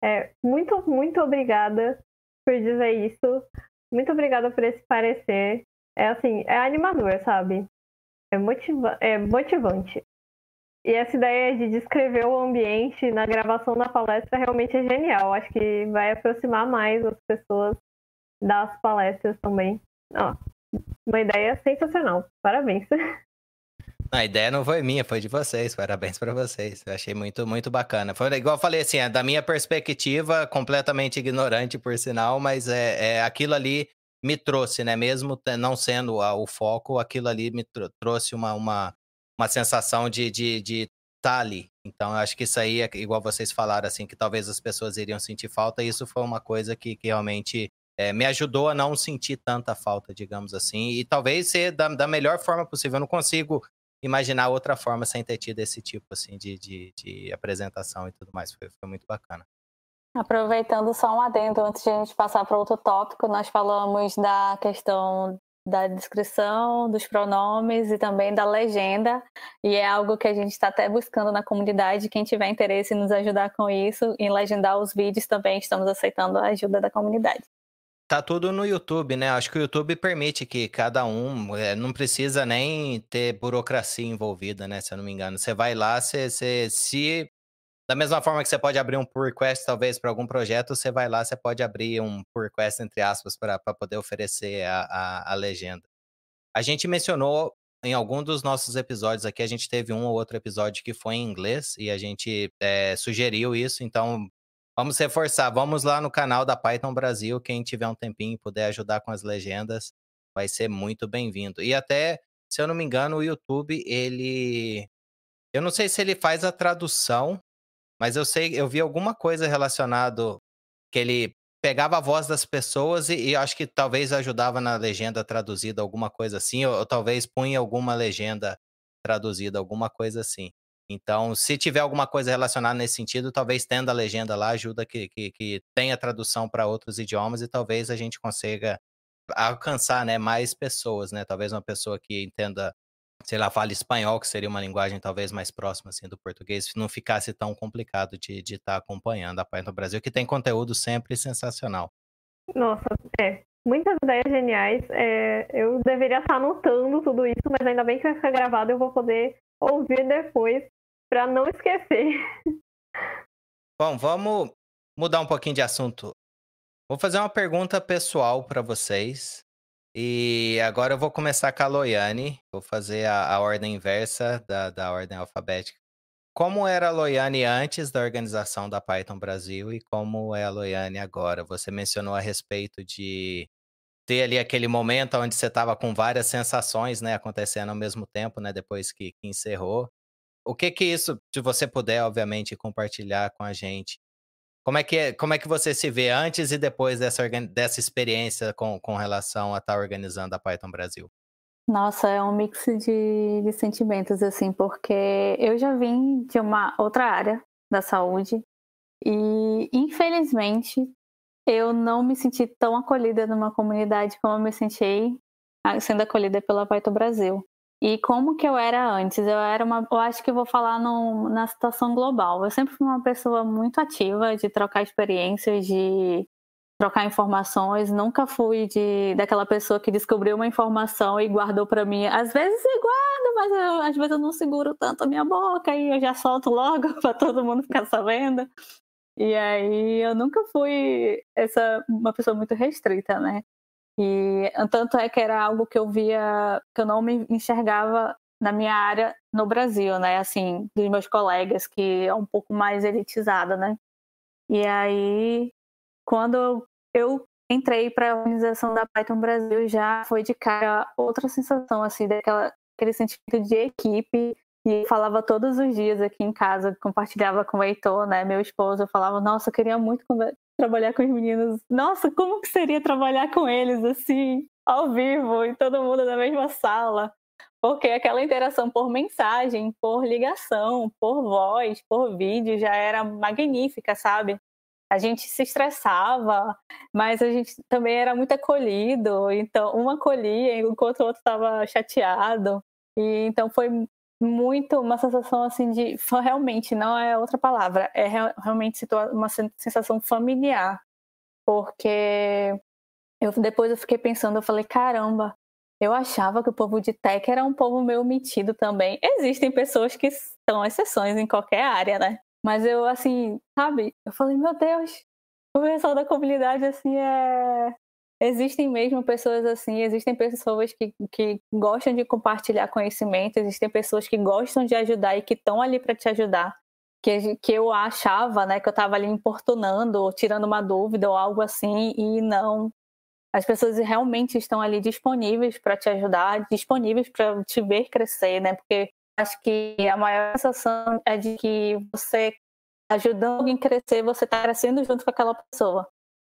É, muito, muito obrigada por dizer isso. Muito obrigada por esse parecer. É assim, é animador, sabe? É, motiva é motivante. E essa ideia de descrever o ambiente na gravação da palestra realmente é genial. Acho que vai aproximar mais as pessoas das palestras também. Ó, uma ideia sensacional. Parabéns. <laughs> A ideia não foi minha, foi de vocês. Parabéns para vocês. Eu achei muito, muito bacana. Foi igual eu falei assim, é da minha perspectiva, completamente ignorante, por sinal, mas é, é aquilo ali me trouxe, né? Mesmo não sendo o foco, aquilo ali me trouxe uma, uma, uma sensação de estar de, de tá ali. Então, eu acho que isso aí, é igual vocês falaram, assim, que talvez as pessoas iriam sentir falta, e isso foi uma coisa que, que realmente é, me ajudou a não sentir tanta falta, digamos assim, e talvez ser da, da melhor forma possível. Eu não consigo imaginar outra forma sem ter tido esse tipo assim de, de, de apresentação e tudo mais. Foi, foi, muito bacana. Aproveitando só um adendo antes de a gente passar para outro tópico, nós falamos da questão da descrição, dos pronomes e também da legenda, e é algo que a gente está até buscando na comunidade. Quem tiver interesse em nos ajudar com isso, em legendar os vídeos também, estamos aceitando a ajuda da comunidade. Tá tudo no YouTube, né? Acho que o YouTube permite que cada um é, não precisa nem ter burocracia envolvida, né? Se eu não me engano. Você vai lá, você, você se. Da mesma forma que você pode abrir um pull request, talvez, para algum projeto, você vai lá, você pode abrir um pull request, entre aspas, para poder oferecer a, a, a legenda. A gente mencionou em algum dos nossos episódios aqui, a gente teve um ou outro episódio que foi em inglês e a gente é, sugeriu isso, então Vamos reforçar, vamos lá no canal da Python Brasil. Quem tiver um tempinho e puder ajudar com as legendas, vai ser muito bem-vindo. E até, se eu não me engano, o YouTube, ele. Eu não sei se ele faz a tradução, mas eu sei, eu vi alguma coisa relacionado que ele pegava a voz das pessoas e, e acho que talvez ajudava na legenda traduzida, alguma coisa assim, ou, ou talvez punha alguma legenda traduzida, alguma coisa assim. Então, se tiver alguma coisa relacionada nesse sentido, talvez tendo a legenda lá ajuda que, que, que tenha tradução para outros idiomas e talvez a gente consiga alcançar né, mais pessoas, né? Talvez uma pessoa que entenda, sei lá, fale espanhol, que seria uma linguagem talvez mais próxima assim, do português, não ficasse tão complicado de estar tá acompanhando a Python Brasil, que tem conteúdo sempre sensacional. Nossa, é. Muitas ideias geniais. É, eu deveria estar anotando tudo isso, mas ainda bem que vai ficar gravado, eu vou poder ouvir depois para não esquecer. Bom, vamos mudar um pouquinho de assunto. Vou fazer uma pergunta pessoal para vocês. E agora eu vou começar com a Loiane. Vou fazer a, a ordem inversa da, da ordem alfabética. Como era a Loiane antes da organização da Python Brasil e como é a Loiane agora? Você mencionou a respeito de ter ali aquele momento onde você estava com várias sensações, né, acontecendo ao mesmo tempo, né, depois que, que encerrou. O que que isso, se você puder, obviamente, compartilhar com a gente, como é que, é, como é que você se vê antes e depois dessa, dessa experiência com, com relação a estar tá organizando a Python Brasil? Nossa, é um mix de, de sentimentos, assim, porque eu já vim de uma outra área da saúde e, infelizmente, eu não me senti tão acolhida numa comunidade como eu me senti ah, sendo acolhida pela Python Brasil. E como que eu era antes? Eu era uma, eu acho que vou falar no, na situação global. Eu sempre fui uma pessoa muito ativa de trocar experiências, de trocar informações. Nunca fui de daquela pessoa que descobriu uma informação e guardou para mim. Às vezes eu guardo, mas eu, às vezes eu não seguro tanto a minha boca e eu já solto logo <laughs> para todo mundo ficar sabendo. E aí eu nunca fui essa uma pessoa muito restrita, né? E tanto é que era algo que eu via, que eu não me enxergava na minha área no Brasil, né? Assim, dos meus colegas, que é um pouco mais elitizada, né? E aí, quando eu entrei para a organização da Python Brasil, já foi de cara outra sensação, assim, daquela, aquele sentimento de equipe. E falava todos os dias aqui em casa, compartilhava com o Heitor, né, meu esposo, eu falava, nossa, eu queria muito trabalhar com os meninos. Nossa, como que seria trabalhar com eles, assim, ao vivo, e todo mundo na mesma sala? Porque aquela interação por mensagem, por ligação, por voz, por vídeo já era magnífica, sabe? A gente se estressava, mas a gente também era muito acolhido. Então, um acolhia enquanto o outro estava chateado. E então foi muito uma sensação assim de realmente não é outra palavra, é realmente uma sensação familiar. Porque eu depois eu fiquei pensando, eu falei, caramba, eu achava que o povo de tech era um povo meio metido também. Existem pessoas que são exceções em qualquer área, né? Mas eu, assim, sabe? Eu falei, meu Deus, o pessoal da comunidade, assim, é. Existem mesmo pessoas assim, existem pessoas que, que gostam de compartilhar conhecimento, existem pessoas que gostam de ajudar e que estão ali para te ajudar. Que, que eu achava, né, que eu estava ali importunando, ou tirando uma dúvida ou algo assim, e não, as pessoas realmente estão ali disponíveis para te ajudar, disponíveis para te ver crescer, né? Porque acho que a maior sensação é de que você ajudando alguém a crescer, você está crescendo junto com aquela pessoa.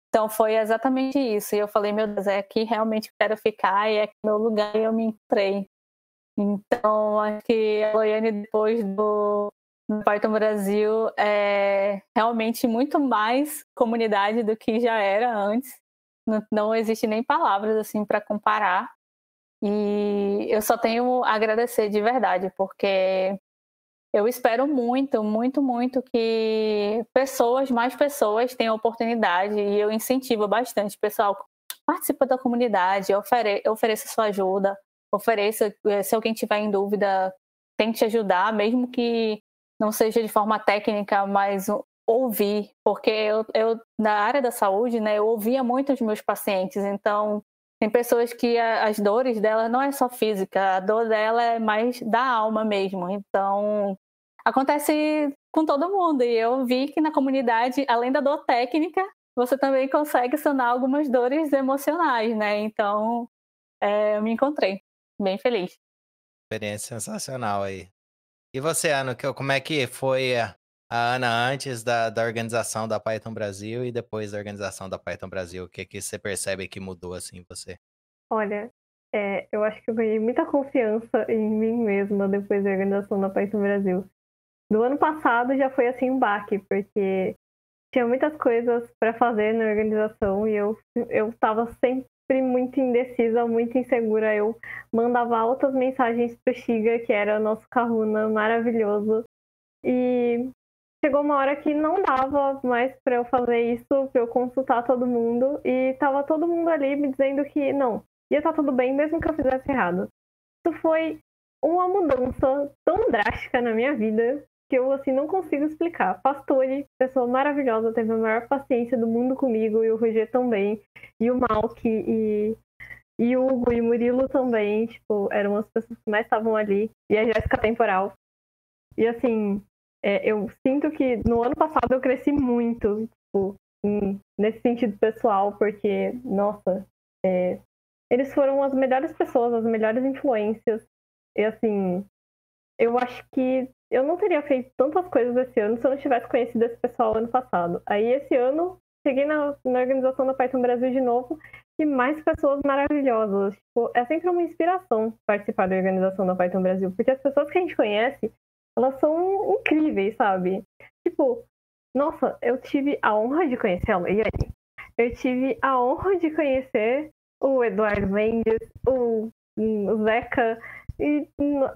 Então foi exatamente isso. E eu falei, meu Deus, é aqui realmente quero ficar e é aqui meu lugar e eu me entrei. Então acho que a Loiane depois do, do Brasil é realmente muito mais comunidade do que já era antes não, não existe nem palavras assim para comparar. E eu só tenho a agradecer de verdade, porque eu espero muito, muito, muito que pessoas, mais pessoas tenham oportunidade e eu incentivo bastante. Pessoal, participa da comunidade, ofere ofereça sua ajuda, ofereça, eh, se alguém tiver em dúvida, tente ajudar, mesmo que não seja de forma técnica, mas ouvir, porque eu, eu na área da saúde, né, eu ouvia muito os meus pacientes, então tem pessoas que as dores dela não é só física, a dor dela é mais da alma mesmo. Então, acontece com todo mundo. E eu vi que na comunidade, além da dor técnica, você também consegue sanar algumas dores emocionais, né? Então, é, eu me encontrei bem feliz. Experiência sensacional aí. E você, Ana, como é que foi Ana antes da, da organização da Python Brasil e depois da organização da Python Brasil? O que, que você percebe que mudou assim você? Olha, é, eu acho que eu ganhei muita confiança em mim mesma depois da organização da Python Brasil. Do ano passado já foi assim um baque, porque tinha muitas coisas para fazer na organização e eu eu estava sempre muito indecisa, muito insegura. Eu mandava altas mensagens pro Shiga, que era nosso Kahuna maravilhoso. E chegou uma hora que não dava mais para eu fazer isso, para eu consultar todo mundo, e tava todo mundo ali me dizendo que não, ia estar tá tudo bem mesmo que eu fizesse errado. Isso foi uma mudança tão drástica na minha vida que eu assim não consigo explicar. Pastore, pessoa maravilhosa, teve a maior paciência do mundo comigo e o Roger também, e o Malk e e o Hugo e Murilo também, tipo, eram as pessoas que mais estavam ali. E a Jéssica Temporal. E assim, é, eu sinto que no ano passado eu cresci muito, tipo, nesse sentido pessoal, porque, nossa, é, eles foram as melhores pessoas, as melhores influências. E assim, eu acho que eu não teria feito tantas coisas esse ano se eu não tivesse conhecido esse pessoal ano passado. Aí esse ano cheguei na, na organização da Python Brasil de novo e mais pessoas maravilhosas. Tipo, é sempre uma inspiração participar da organização da Python Brasil, porque as pessoas que a gente conhece elas são incríveis, sabe? Tipo, nossa, eu tive a honra de conhecer a Leiane. Eu tive a honra de conhecer o Eduardo Mendes, o, o Zeca e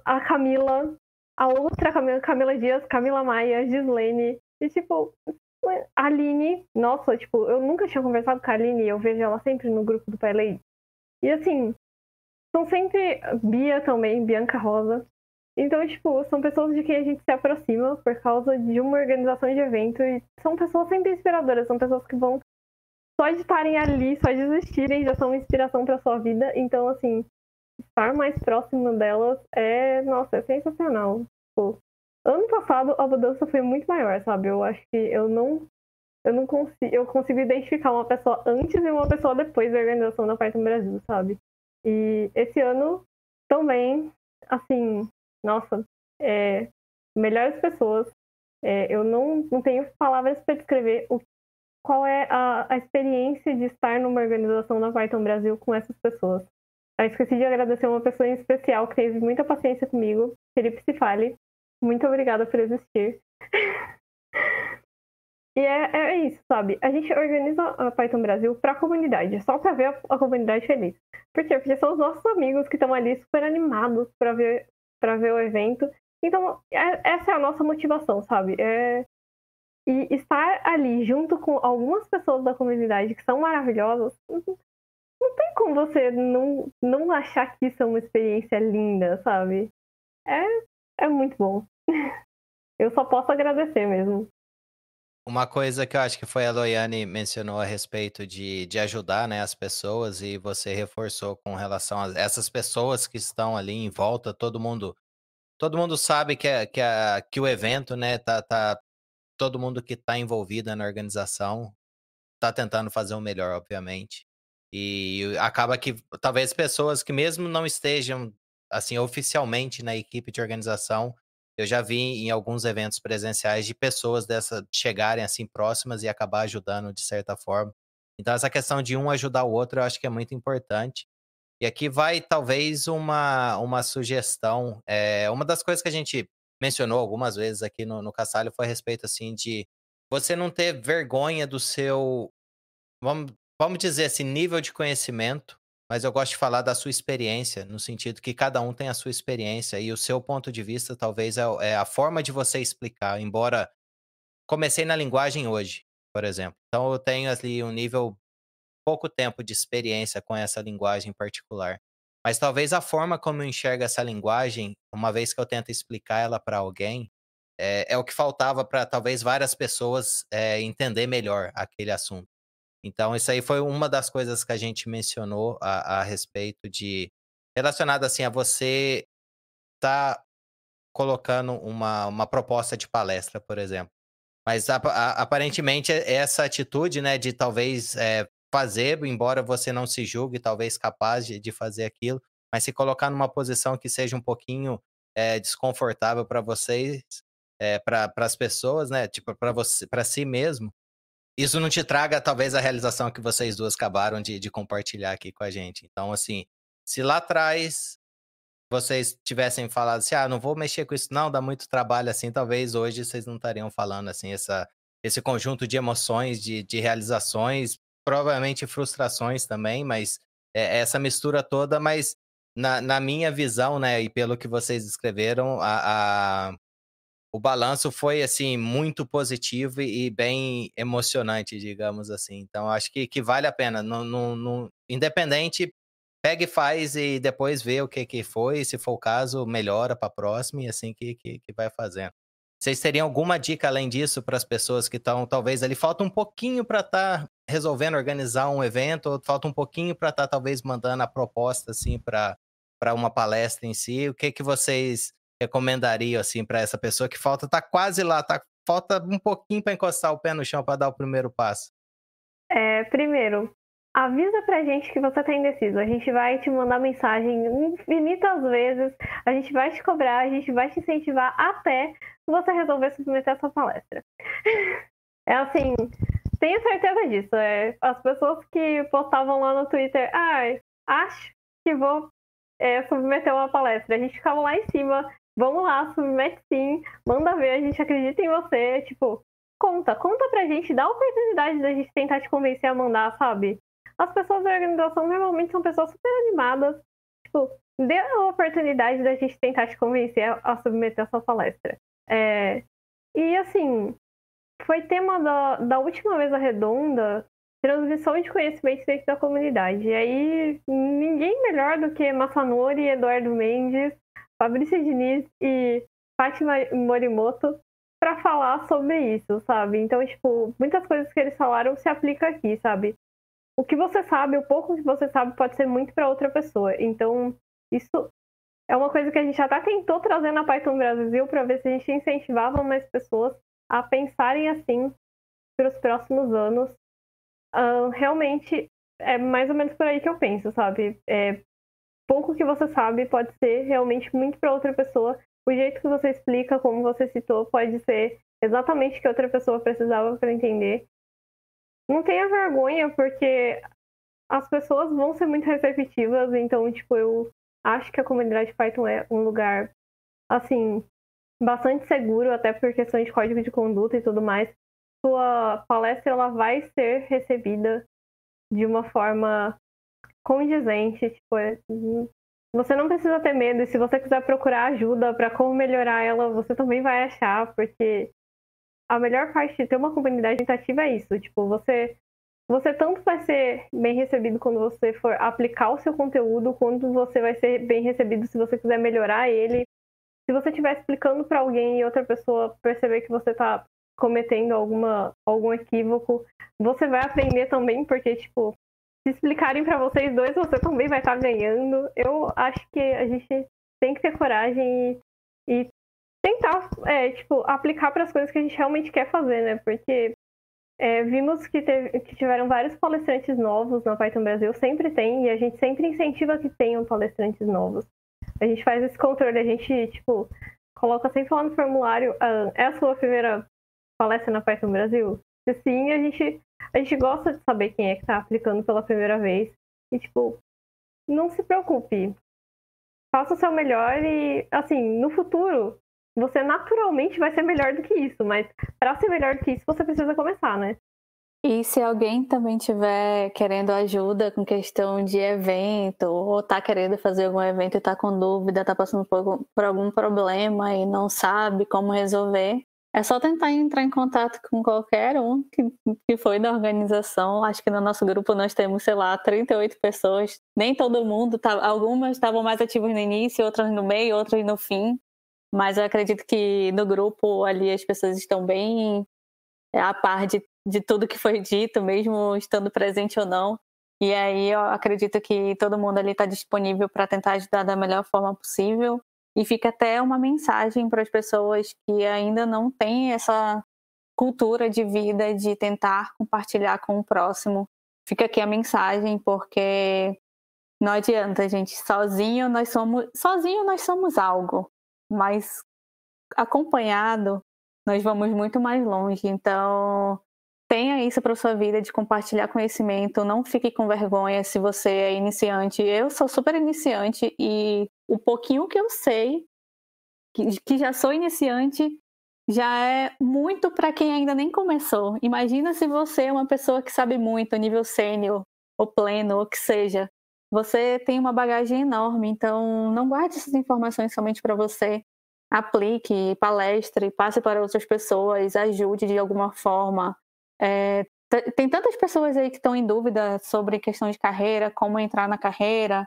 a Camila, a outra Camila, Camila Dias, Camila Maia, Gislene. E tipo, a Aline, nossa, tipo, eu nunca tinha conversado com a Aline, eu vejo ela sempre no grupo do Pai E assim, são sempre Bia também, Bianca Rosa. Então, tipo, são pessoas de quem a gente se aproxima por causa de uma organização de evento e são pessoas sempre inspiradoras, são pessoas que vão só de estarem ali, só de existirem, já são uma inspiração para sua vida. Então, assim, estar mais próximo delas é, nossa, é sensacional. Pô, ano passado a mudança foi muito maior, sabe? Eu acho que eu não eu não consigo, eu consigo identificar uma pessoa antes e uma pessoa depois da organização da Python Brasil, sabe? E esse ano também, assim, nossa, é, melhores pessoas. É, eu não, não tenho palavras para descrever o, qual é a, a experiência de estar numa organização da Python Brasil com essas pessoas. Eu esqueci de agradecer uma pessoa em especial que teve muita paciência comigo, Felipe Cifali. Muito obrigada por existir. <laughs> E é, é, isso, sabe? A gente organiza a Python Brasil para a comunidade, só para ver a, a, comunidade feliz. Por quê? Porque são os nossos amigos que estão ali super animados para ver, pra ver o evento. Então, é, essa é a nossa motivação, sabe? É... E estar ali junto com algumas pessoas da comunidade que são maravilhosas, não tem como você não, não achar que isso é uma experiência linda, sabe? É, é muito bom. <laughs> Eu só posso agradecer mesmo. Uma coisa que eu acho que foi a Loiane mencionou a respeito de, de ajudar né, as pessoas e você reforçou com relação a essas pessoas que estão ali em volta, todo mundo todo mundo sabe que, é, que, a, que o evento, né, tá, tá todo mundo que está envolvido na organização está tentando fazer o melhor, obviamente. E acaba que talvez pessoas que mesmo não estejam assim oficialmente na equipe de organização eu já vi em alguns eventos presenciais de pessoas dessa chegarem assim próximas e acabar ajudando de certa forma. Então essa questão de um ajudar o outro eu acho que é muito importante. E aqui vai talvez uma, uma sugestão. É, uma das coisas que a gente mencionou algumas vezes aqui no, no foi a respeito assim de você não ter vergonha do seu, vamos, vamos dizer assim, nível de conhecimento mas eu gosto de falar da sua experiência, no sentido que cada um tem a sua experiência e o seu ponto de vista talvez é, é a forma de você explicar. Embora comecei na linguagem hoje, por exemplo, então eu tenho ali um nível pouco tempo de experiência com essa linguagem em particular. Mas talvez a forma como eu enxergo essa linguagem, uma vez que eu tento explicar ela para alguém, é, é, o que faltava para talvez várias pessoas é, entender melhor aquele assunto. Então, isso aí foi uma das coisas que a gente mencionou a, a respeito de. relacionado assim a você tá colocando uma, uma proposta de palestra, por exemplo. Mas a, a, aparentemente essa atitude, né, de talvez é, fazer, embora você não se julgue talvez capaz de, de fazer aquilo, mas se colocar numa posição que seja um pouquinho é, desconfortável para vocês, é, para as pessoas, né, tipo para você, para si mesmo, isso não te traga talvez a realização que vocês duas acabaram de, de compartilhar aqui com a gente. Então, assim, se lá atrás vocês tivessem falado assim, ah, não vou mexer com isso, não, dá muito trabalho assim, talvez hoje vocês não estariam falando assim, essa, esse conjunto de emoções, de, de realizações, provavelmente frustrações também, mas é, essa mistura toda, mas na, na minha visão, né, e pelo que vocês escreveram, a, a o balanço foi assim muito positivo e bem emocionante, digamos assim. Então acho que, que vale a pena. No, no, no, independente, pega e faz e depois vê o que, que foi. Se for o caso, melhora para a próxima e assim que, que, que vai fazendo. Vocês teriam alguma dica além disso para as pessoas que estão, talvez ali falta um pouquinho para estar tá resolvendo organizar um evento, ou falta um pouquinho para estar tá, talvez mandando a proposta assim para uma palestra em si? O que que vocês recomendaria assim para essa pessoa que falta tá quase lá, tá falta um pouquinho para encostar o pé no chão para dar o primeiro passo? É, primeiro, avisa pra gente que você tá indeciso. A gente vai te mandar mensagem infinitas vezes, a gente vai te cobrar, a gente vai te incentivar até você resolver submeter a sua palestra. <laughs> É assim, tenho certeza disso. É, as pessoas que postavam lá no Twitter, ah, acho que vou é, submeter uma palestra. A gente ficava lá em cima Vamos lá, submete sim, manda ver, a gente acredita em você. Tipo, conta, conta pra gente, dá a oportunidade da gente tentar te convencer a mandar, sabe? As pessoas da organização normalmente são pessoas super animadas. Tipo, dê a oportunidade da gente tentar te convencer a, a submeter a sua palestra. É, e assim, foi tema da, da última mesa redonda transmissão de conhecimento dentro da comunidade. E aí, ninguém melhor do que Massanori e Eduardo Mendes Fabrício Diniz e Fátima Morimoto para falar sobre isso, sabe? Então, tipo, muitas coisas que eles falaram se aplicam aqui, sabe? o que você sabe, o pouco que você sabe pode ser muito para outra pessoa. Então, isso é uma coisa que a gente até tentou trazer na Python Brasil para ver se a gente incentivava mais pessoas a pensarem assim para os próximos anos. Uh, realmente é mais ou menos por aí que eu penso, sabe? É, pouco que você sabe pode ser realmente muito para outra pessoa. O jeito que você explica, como você citou, pode ser exatamente o que outra pessoa precisava para entender. Não tenha vergonha, porque as pessoas vão ser muito receptivas, então, tipo, eu acho que a comunidade Python é um lugar, assim, bastante seguro, até por questões de código de conduta e tudo mais. Sua palestra, ela vai ser recebida de uma forma condizente, tipo, é, você não precisa ter medo, e se você quiser procurar ajuda para como melhorar ela, você também vai achar, porque a melhor parte de ter uma comunidade tentativa é isso, tipo, você você tanto vai ser bem recebido quando você for aplicar o seu conteúdo, quanto você vai ser bem recebido se você quiser melhorar ele. Se você estiver explicando para alguém e outra pessoa perceber que você está cometendo alguma, algum equívoco, você vai aprender também, porque, tipo, se explicarem para vocês dois, você também vai estar tá ganhando. Eu acho que a gente tem que ter coragem e, e tentar, é, tipo, aplicar para as coisas que a gente realmente quer fazer, né? Porque é, vimos que, teve, que tiveram vários palestrantes novos na Python Brasil, sempre tem, e a gente sempre incentiva que tenham palestrantes novos. A gente faz esse controle, a gente, tipo, coloca sempre lá no formulário, ah, é a sua primeira palestra na Python Brasil? Se sim, a gente a gente gosta de saber quem é que está aplicando pela primeira vez. E, tipo, não se preocupe. Faça o seu melhor e, assim, no futuro, você naturalmente vai ser melhor do que isso. Mas para ser melhor do que isso, você precisa começar, né? E se alguém também tiver querendo ajuda com questão de evento, ou tá querendo fazer algum evento e tá com dúvida, tá passando por, por algum problema e não sabe como resolver, é só tentar entrar em contato com qualquer um que, que foi da organização. Acho que no nosso grupo nós temos, sei lá, 38 pessoas. Nem todo mundo, tá, algumas estavam mais ativas no início, outras no meio, outras no fim. Mas eu acredito que no grupo ali as pessoas estão bem é, a par de, de tudo que foi dito, mesmo estando presente ou não. E aí eu acredito que todo mundo ali está disponível para tentar ajudar da melhor forma possível. E fica até uma mensagem para as pessoas que ainda não têm essa cultura de vida de tentar compartilhar com o próximo. Fica aqui a mensagem porque não adianta, gente, sozinho nós somos, sozinho nós somos algo, mas acompanhado nós vamos muito mais longe. Então, tenha isso para sua vida de compartilhar conhecimento, não fique com vergonha se você é iniciante. Eu sou super iniciante e o pouquinho que eu sei, que, que já sou iniciante, já é muito para quem ainda nem começou. Imagina se você é uma pessoa que sabe muito, nível sênior, ou pleno, ou que seja. Você tem uma bagagem enorme, então não guarde essas informações somente para você. Aplique, palestre, passe para outras pessoas, ajude de alguma forma. É, tem tantas pessoas aí que estão em dúvida sobre questão de carreira, como entrar na carreira,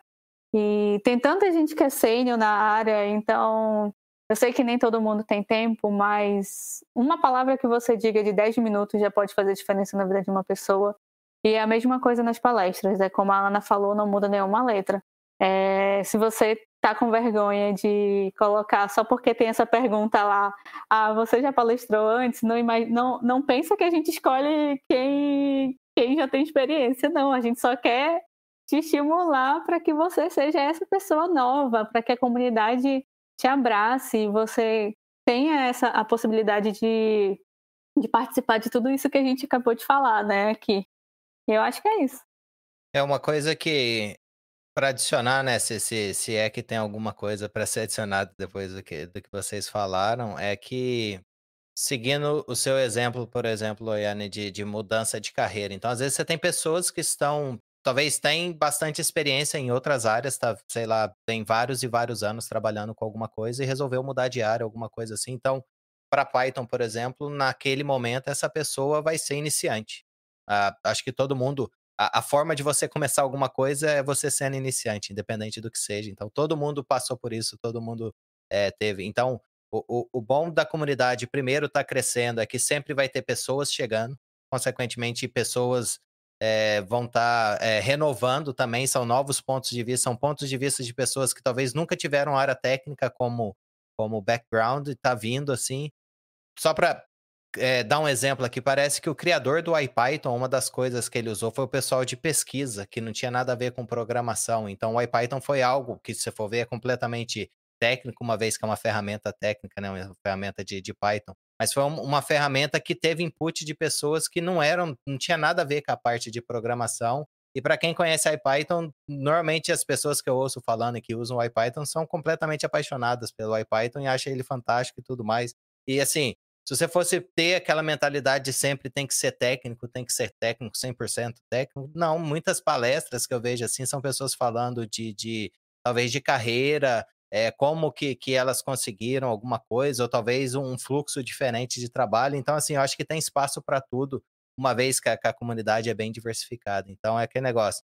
e tem tanta gente que é sênior na área, então eu sei que nem todo mundo tem tempo, mas uma palavra que você diga de 10 minutos já pode fazer diferença na vida de uma pessoa. E é a mesma coisa nas palestras, é como a Ana falou, não muda nenhuma letra. É, se você tá com vergonha de colocar só porque tem essa pergunta lá, ah, você já palestrou antes? Não, não, não pensa que a gente escolhe quem, quem já tem experiência, não. A gente só quer te estimular para que você seja essa pessoa nova, para que a comunidade te abrace e você tenha essa a possibilidade de, de participar de tudo isso que a gente acabou de falar, né, aqui. Eu acho que é isso. É uma coisa que para adicionar, né, se, se, se é que tem alguma coisa para ser adicionado depois do que, do que vocês falaram, é que, seguindo o seu exemplo, por exemplo, Yane, de, de mudança de carreira. Então, às vezes, você tem pessoas que estão, talvez têm bastante experiência em outras áreas, tá, sei lá, tem vários e vários anos trabalhando com alguma coisa e resolveu mudar de área, alguma coisa assim. Então, para Python, por exemplo, naquele momento, essa pessoa vai ser iniciante. Ah, acho que todo mundo a, a, forma de você começar alguma coisa é você sendo iniciante, independente do que seja. Então, todo mundo passou por isso, todo mundo é, teve. Então, o, o, o, bom da comunidade, primeiro, está crescendo, é que sempre vai ter pessoas chegando, consequentemente, pessoas é, vão estar tá, é, renovando também, são novos pontos de vista, são pontos de vista de pessoas que talvez nunca tiveram área técnica como, como background, está vindo assim. Só para é, dar um exemplo aqui, parece que o criador do IPython, uma das coisas que ele usou foi o pessoal de pesquisa, que não tinha nada a ver com programação. Então, o IPython foi algo que, se você for ver, é completamente técnico, uma vez que é uma ferramenta técnica, né, uma ferramenta de, de Python. Mas foi uma ferramenta que teve input de pessoas que não eram, não tinha nada a ver com a parte de programação. E para quem conhece IPython, normalmente as pessoas que eu ouço falando e que usam o IPython são completamente apaixonadas pelo IPython e acham ele fantástico e tudo mais. E assim, se você fosse ter aquela mentalidade de sempre tem que ser técnico, tem que ser técnico, 100% técnico, não, muitas palestras que eu vejo assim são pessoas falando de, de talvez de carreira, é, como que, que elas conseguiram alguma coisa, ou talvez um fluxo diferente de trabalho. Então, assim, eu acho que tem espaço para tudo, uma vez que a, que a, comunidade é bem diversificada. Então, é aquele negócio.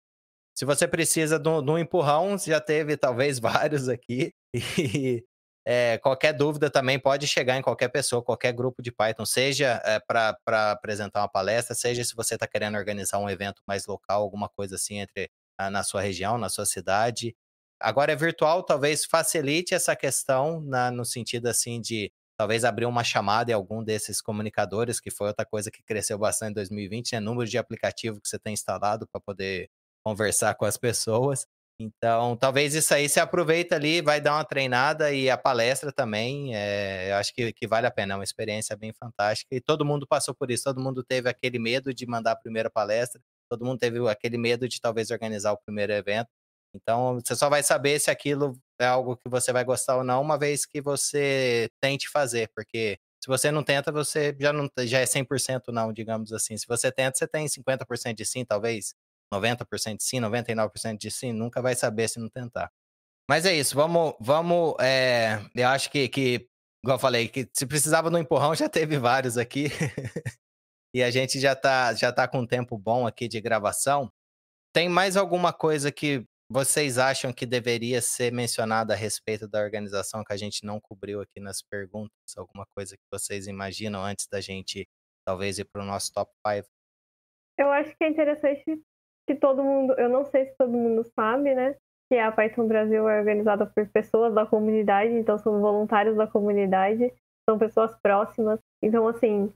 Se você precisa de um, empurrão, já teve talvez <laughs> vários aqui, e é, qualquer dúvida também pode chegar em qualquer pessoa, qualquer grupo de Python, seja é, para apresentar uma palestra, seja se você está querendo organizar um evento mais local, alguma coisa assim entre na sua região, na sua cidade. Agora é virtual, talvez facilite essa questão na, no sentido assim de talvez abrir uma chamada em algum desses comunicadores, que foi outra coisa que cresceu bastante em 2020, né? Número de aplicativo que você tem instalado para poder conversar com as pessoas. Então, talvez isso aí se aproveita ali, vai dar uma treinada e a palestra também, é, eu acho que, que vale a pena, é uma experiência bem fantástica e todo mundo passou por isso, todo mundo teve aquele medo de mandar a primeira palestra, todo mundo teve aquele medo de talvez organizar o primeiro evento, então, você só vai saber se aquilo é algo que você vai gostar ou não, uma vez que você tente fazer, porque se você não tenta, você já não já é 100% não, digamos assim. Se você tenta, você tem 50% de sim, talvez 90% de sim, 99% de sim, nunca vai saber se não tentar. Mas é isso, vamos, vamos, é, eu acho que, que, igual eu falei, que se precisava do empurrão, já teve vários aqui. <laughs> e a gente já tá, já tá com um tempo bom aqui de gravação. Tem mais alguma coisa que vocês acham que deveria ser mencionado a respeito da organização que a gente não cobriu aqui nas perguntas? Alguma coisa que vocês imaginam antes da gente talvez ir para o nosso top 5? Eu acho que é interessante que todo mundo, eu não sei se todo mundo sabe, né? Que a Python Brasil é organizada por pessoas da comunidade, então são voluntários da comunidade, são pessoas próximas. Então, assim,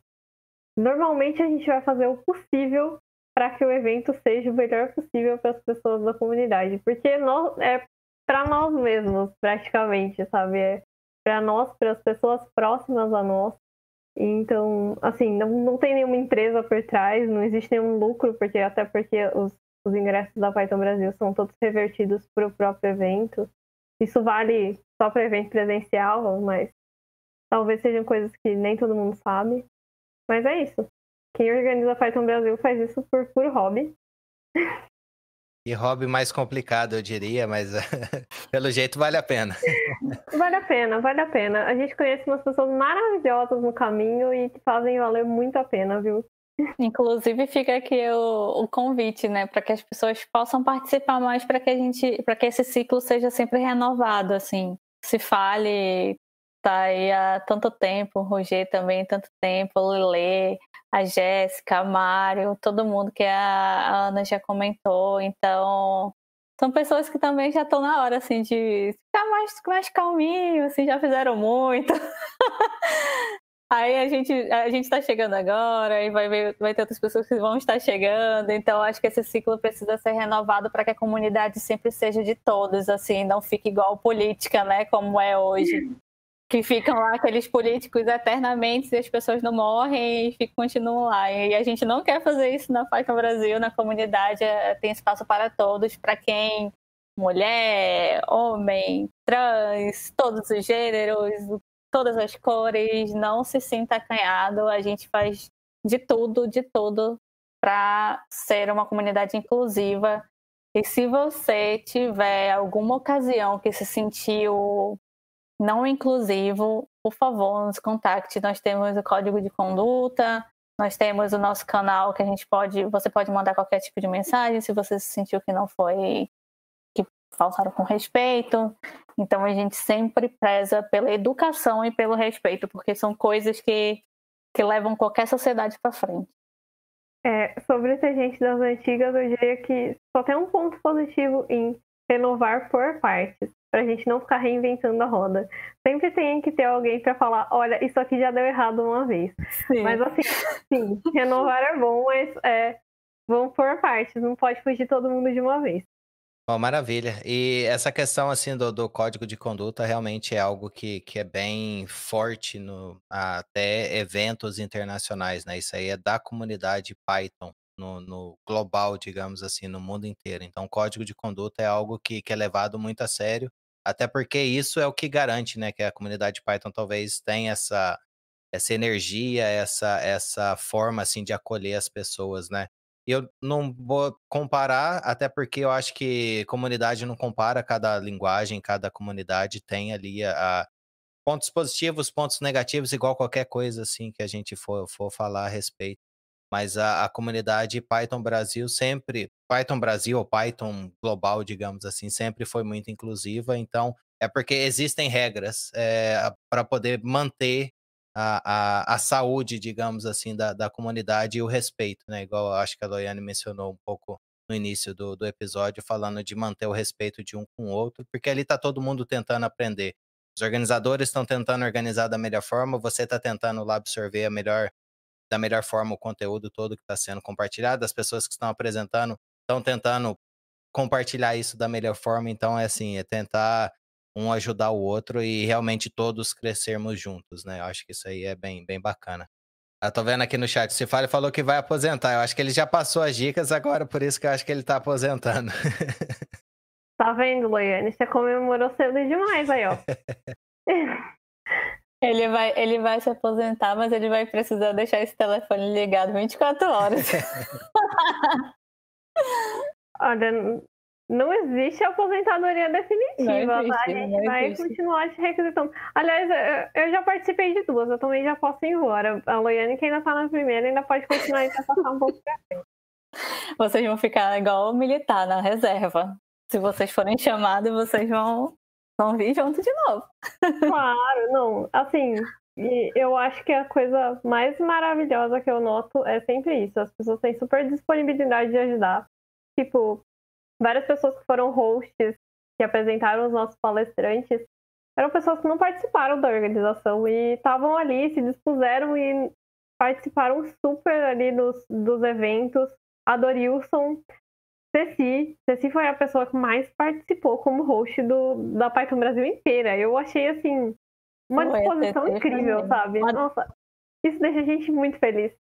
normalmente a gente vai fazer o possível para que o evento seja o melhor possível para as pessoas da comunidade, porque nós, é para nós mesmos, praticamente, sabe? É para nós, para as pessoas próximas a nós. Então, assim, não, não tem nenhuma empresa por trás, não existe nenhum lucro, porque até porque os, os ingressos da Python Brasil são todos revertidos para o próprio evento. Isso vale só para evento presencial, mas talvez sejam coisas que nem todo mundo sabe. Mas é isso. Quem organiza a Python Brasil faz isso por puro hobby. E hobby mais complicado, eu diria, mas <laughs> pelo jeito vale a pena. <laughs> Vale a pena, vale a pena. A gente conhece umas pessoas maravilhosas no caminho e que fazem valer muito a pena, viu? Inclusive fica aqui o, o convite, né, para que as pessoas possam participar mais, para que a gente, para que esse ciclo seja sempre renovado, assim. Se fale, tá aí há tanto tempo, o Roger também tanto tempo, o Lelê, a Jéssica, a Mário, todo mundo que a Ana já comentou. Então, são pessoas que também já estão na hora, assim, de ficar mais, mais calminho, assim, já fizeram muito. <laughs> Aí a gente a gente está chegando agora e vai ver, vai ter outras pessoas que vão estar chegando. Então acho que esse ciclo precisa ser renovado para que a comunidade sempre seja de todos, assim, não fique igual política, né, como é hoje que ficam lá aqueles políticos eternamente e as pessoas não morrem e ficam, continuam lá. E a gente não quer fazer isso na Python Brasil, na comunidade é, tem espaço para todos, para quem mulher, homem, trans, todos os gêneros, todas as cores, não se sinta acanhado, a gente faz de tudo, de tudo para ser uma comunidade inclusiva. E se você tiver alguma ocasião que se sentiu não inclusivo, por favor, nos contacte. Nós temos o código de conduta, nós temos o nosso canal que a gente pode, você pode mandar qualquer tipo de mensagem se você se sentiu que não foi que faltaram com respeito. Então a gente sempre preza pela educação e pelo respeito, porque são coisas que que levam qualquer sociedade para frente. É, sobre ser gente das antigas, eu diria que só tem um ponto positivo em renovar por partes, pra gente não ficar reinventando a roda. Sempre tem que ter alguém para falar, olha, isso aqui já deu errado uma vez. Sim. Mas assim, sim, renovar é bom, mas é, vamos por partes, não pode fugir todo mundo de uma vez. Bom, maravilha. E essa questão assim do, do código de conduta realmente é algo que, que é bem forte no até eventos internacionais, né? Isso aí é da comunidade Python no, no global, digamos assim, no mundo inteiro. Então, o código de conduta é algo que, que é levado muito a sério, até porque isso é o que garante, né, que a comunidade Python talvez tenha essa essa energia, essa essa forma assim de acolher as pessoas, né? Eu não vou comparar, até porque eu acho que comunidade não compara cada linguagem, cada comunidade tem ali a, a pontos positivos, pontos negativos, igual qualquer coisa assim que a gente for, for falar a respeito. Mas a, a comunidade Python Brasil sempre, Python Brasil ou Python global, digamos assim, sempre foi muito inclusiva. Então, é porque existem regras é, eh, para poder manter a, a, a saúde, digamos assim, da, da comunidade e o respeito, né? Igual acho que a Loiane mencionou um pouco no início do, do episódio, falando de manter o respeito de um com o outro, porque ali está todo mundo tentando aprender. Os organizadores estão tentando organizar da melhor forma, você está tentando lá absorver a melhor, da melhor forma o conteúdo todo que está sendo compartilhado, as pessoas que estão apresentando estão tentando compartilhar isso da melhor forma, então é assim, é tentar um ajudar o outro e realmente todos crescermos juntos, né? Eu acho que isso aí é bem, bem bacana. Eu tô vendo aqui no chat, se fala falou que vai aposentar. Eu acho que ele já passou as dicas agora, por isso que eu acho que ele tá aposentando. Tá vendo, Loiane? Você comemorou cedo demais aí, ó. <laughs> Ele vai, ele vai se aposentar, mas ele vai precisar deixar esse telefone ligado 24 horas. <laughs> Olha, não existe aposentadoria definitiva, existe, tá? A gente vai existe. continuar te requisitando. Aliás, eu já participei de duas, eu também já posso ir embora. A Loiane, que ainda tá na primeira, ainda pode continuar e passar um pouco pra frente. Vocês vão ficar igual militar na reserva. Se vocês forem chamados, vocês vão, vão vir junto de novo. Claro, não. Assim, eu acho que a coisa mais maravilhosa que eu noto é sempre isso. As pessoas têm super disponibilidade de ajudar. Tipo, várias pessoas que foram hosts, que apresentaram os nossos palestrantes, eram pessoas que não participaram da organização e estavam ali, se dispuseram e participaram super ali dos, dos eventos. A Dorilson, Ceci, Ceci foi a pessoa que mais participou como host do, da Python Brasil inteira. Eu achei, assim, uma disposição incrível, sabe? Nossa, isso deixa a gente muito feliz.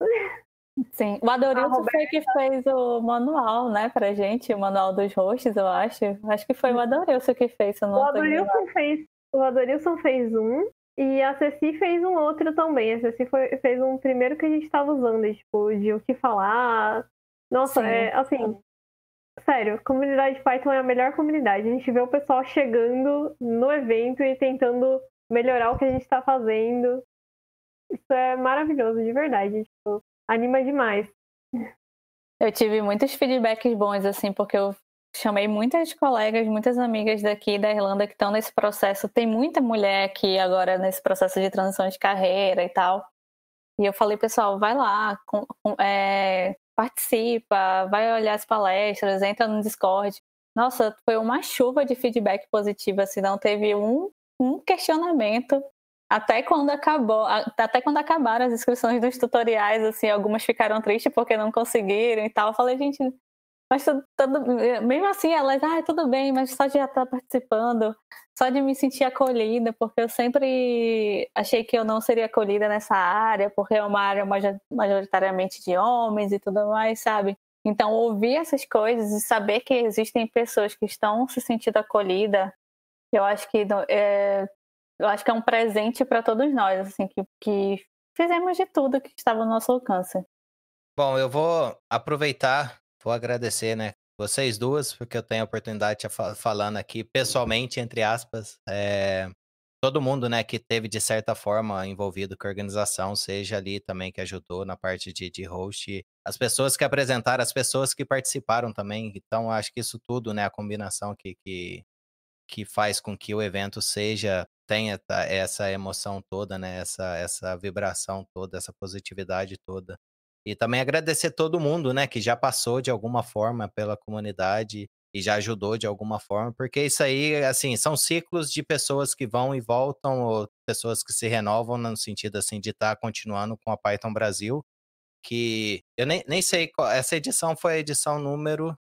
Sim, o Adorilson foi que fez o manual, né, pra gente, o manual dos hosts, eu acho. Acho que foi o Adorilson que fez, o Adorilson fez, o Adorilson fez um e a Ceci fez um outro também. A Ceci foi, fez um primeiro que a gente estava usando, tipo, de o que falar. Nossa, Sim. é assim, sério, comunidade Python é a melhor comunidade. A gente vê o pessoal chegando no evento e tentando melhorar o que a gente está fazendo. Isso é maravilhoso, de verdade. Tipo, anima demais. Eu tive muitos feedbacks bons, assim, porque eu chamei muitas colegas, muitas amigas daqui da Irlanda que estão nesse processo. Tem muita mulher aqui agora nesse processo de transição de carreira e tal. E eu falei, pessoal, vai lá, com, com, é, participa, vai olhar as palestras, entra no Discord. Nossa, foi uma chuva de feedback positivo, assim, não teve um, um questionamento até quando acabou, até quando acabaram as inscrições dos tutoriais, assim, algumas ficaram tristes porque não conseguiram e tal. Eu falei, gente, mas tudo, tudo mesmo assim, elas, ah, tudo bem, mas só de estar participando, só de me sentir acolhida, porque eu sempre achei que eu não seria acolhida nessa área, porque é uma área majoritariamente de homens e tudo mais, sabe? Então, ouvir essas coisas e saber que existem pessoas que estão se sentindo acolhida, eu acho que é, eu acho que é um presente para todos nós, assim, que, que fizemos de tudo que estava no nosso alcance. Bom, eu vou aproveitar, vou agradecer, né, vocês duas, porque eu tenho a oportunidade de falando aqui pessoalmente, entre aspas, é, todo mundo, né, que teve de certa forma envolvido com a organização, seja ali também que ajudou na parte de, de host, as pessoas que apresentaram, as pessoas que participaram também, então acho que isso tudo, né, a combinação que, que, que faz com que o evento seja tenha essa emoção toda, né? Essa, essa vibração toda, essa positividade toda. E também agradecer todo mundo, né, que já passou de alguma forma pela comunidade e já ajudou de alguma forma, porque isso aí, assim, são ciclos de pessoas que vão e voltam, ou pessoas que se renovam no sentido, assim, de estar tá continuando com a Python Brasil, que eu nem, nem sei qual, essa edição foi a edição número...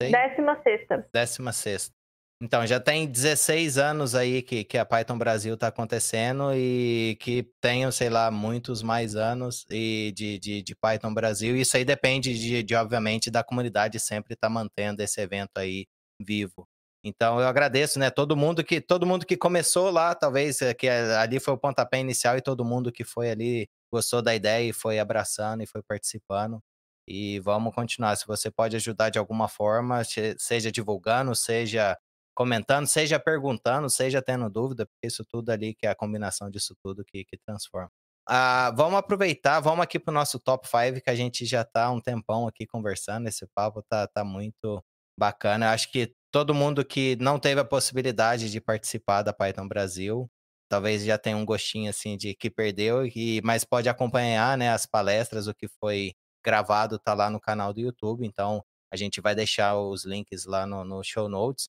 Décima sexta. Décima sexta. Então, já tem 16 anos aí que, que a Python Brasil está acontecendo e que tenham, sei lá, muitos mais anos e de, de, de Python Brasil. Isso aí depende, de, de obviamente, da comunidade sempre estar tá mantendo esse evento aí vivo. Então, eu agradeço, né, todo mundo que todo mundo que começou lá, talvez eh, que ali foi o pontapé inicial e todo mundo que foi ali gostou da ideia e foi abraçando e foi participando. E vamos continuar. Se você pode ajudar de alguma forma, seja divulgando, seja comentando, seja perguntando, seja tendo dúvida, porque isso tudo ali, que é a combinação disso tudo que, que transforma. Ah, vamos aproveitar, vamos aqui para o nosso top 5, que a gente já está um tempão aqui conversando, esse papo tá, tá muito bacana. Eu acho que todo mundo que não teve a possibilidade de participar da Python Brasil, talvez já tenha um gostinho assim de que perdeu, e, mas pode acompanhar né, as palestras, o que foi gravado tá lá no canal do YouTube, então a gente vai deixar os links lá no, no show notes.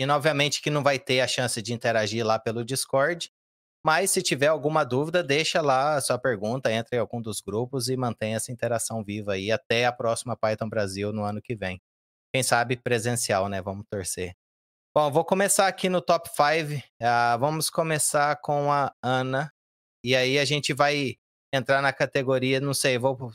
E, obviamente, que não vai ter a chance de interagir lá pelo Discord. Mas se tiver alguma dúvida, deixa lá a sua pergunta, entre em algum dos grupos e mantenha essa interação viva aí até a próxima Python Brasil no ano que vem. Quem sabe presencial, né? Vamos torcer. Bom, vou começar aqui no top 5. Uh, ah, vamos começar com a Ana. E aí a gente vai entrar na categoria, não sei, vou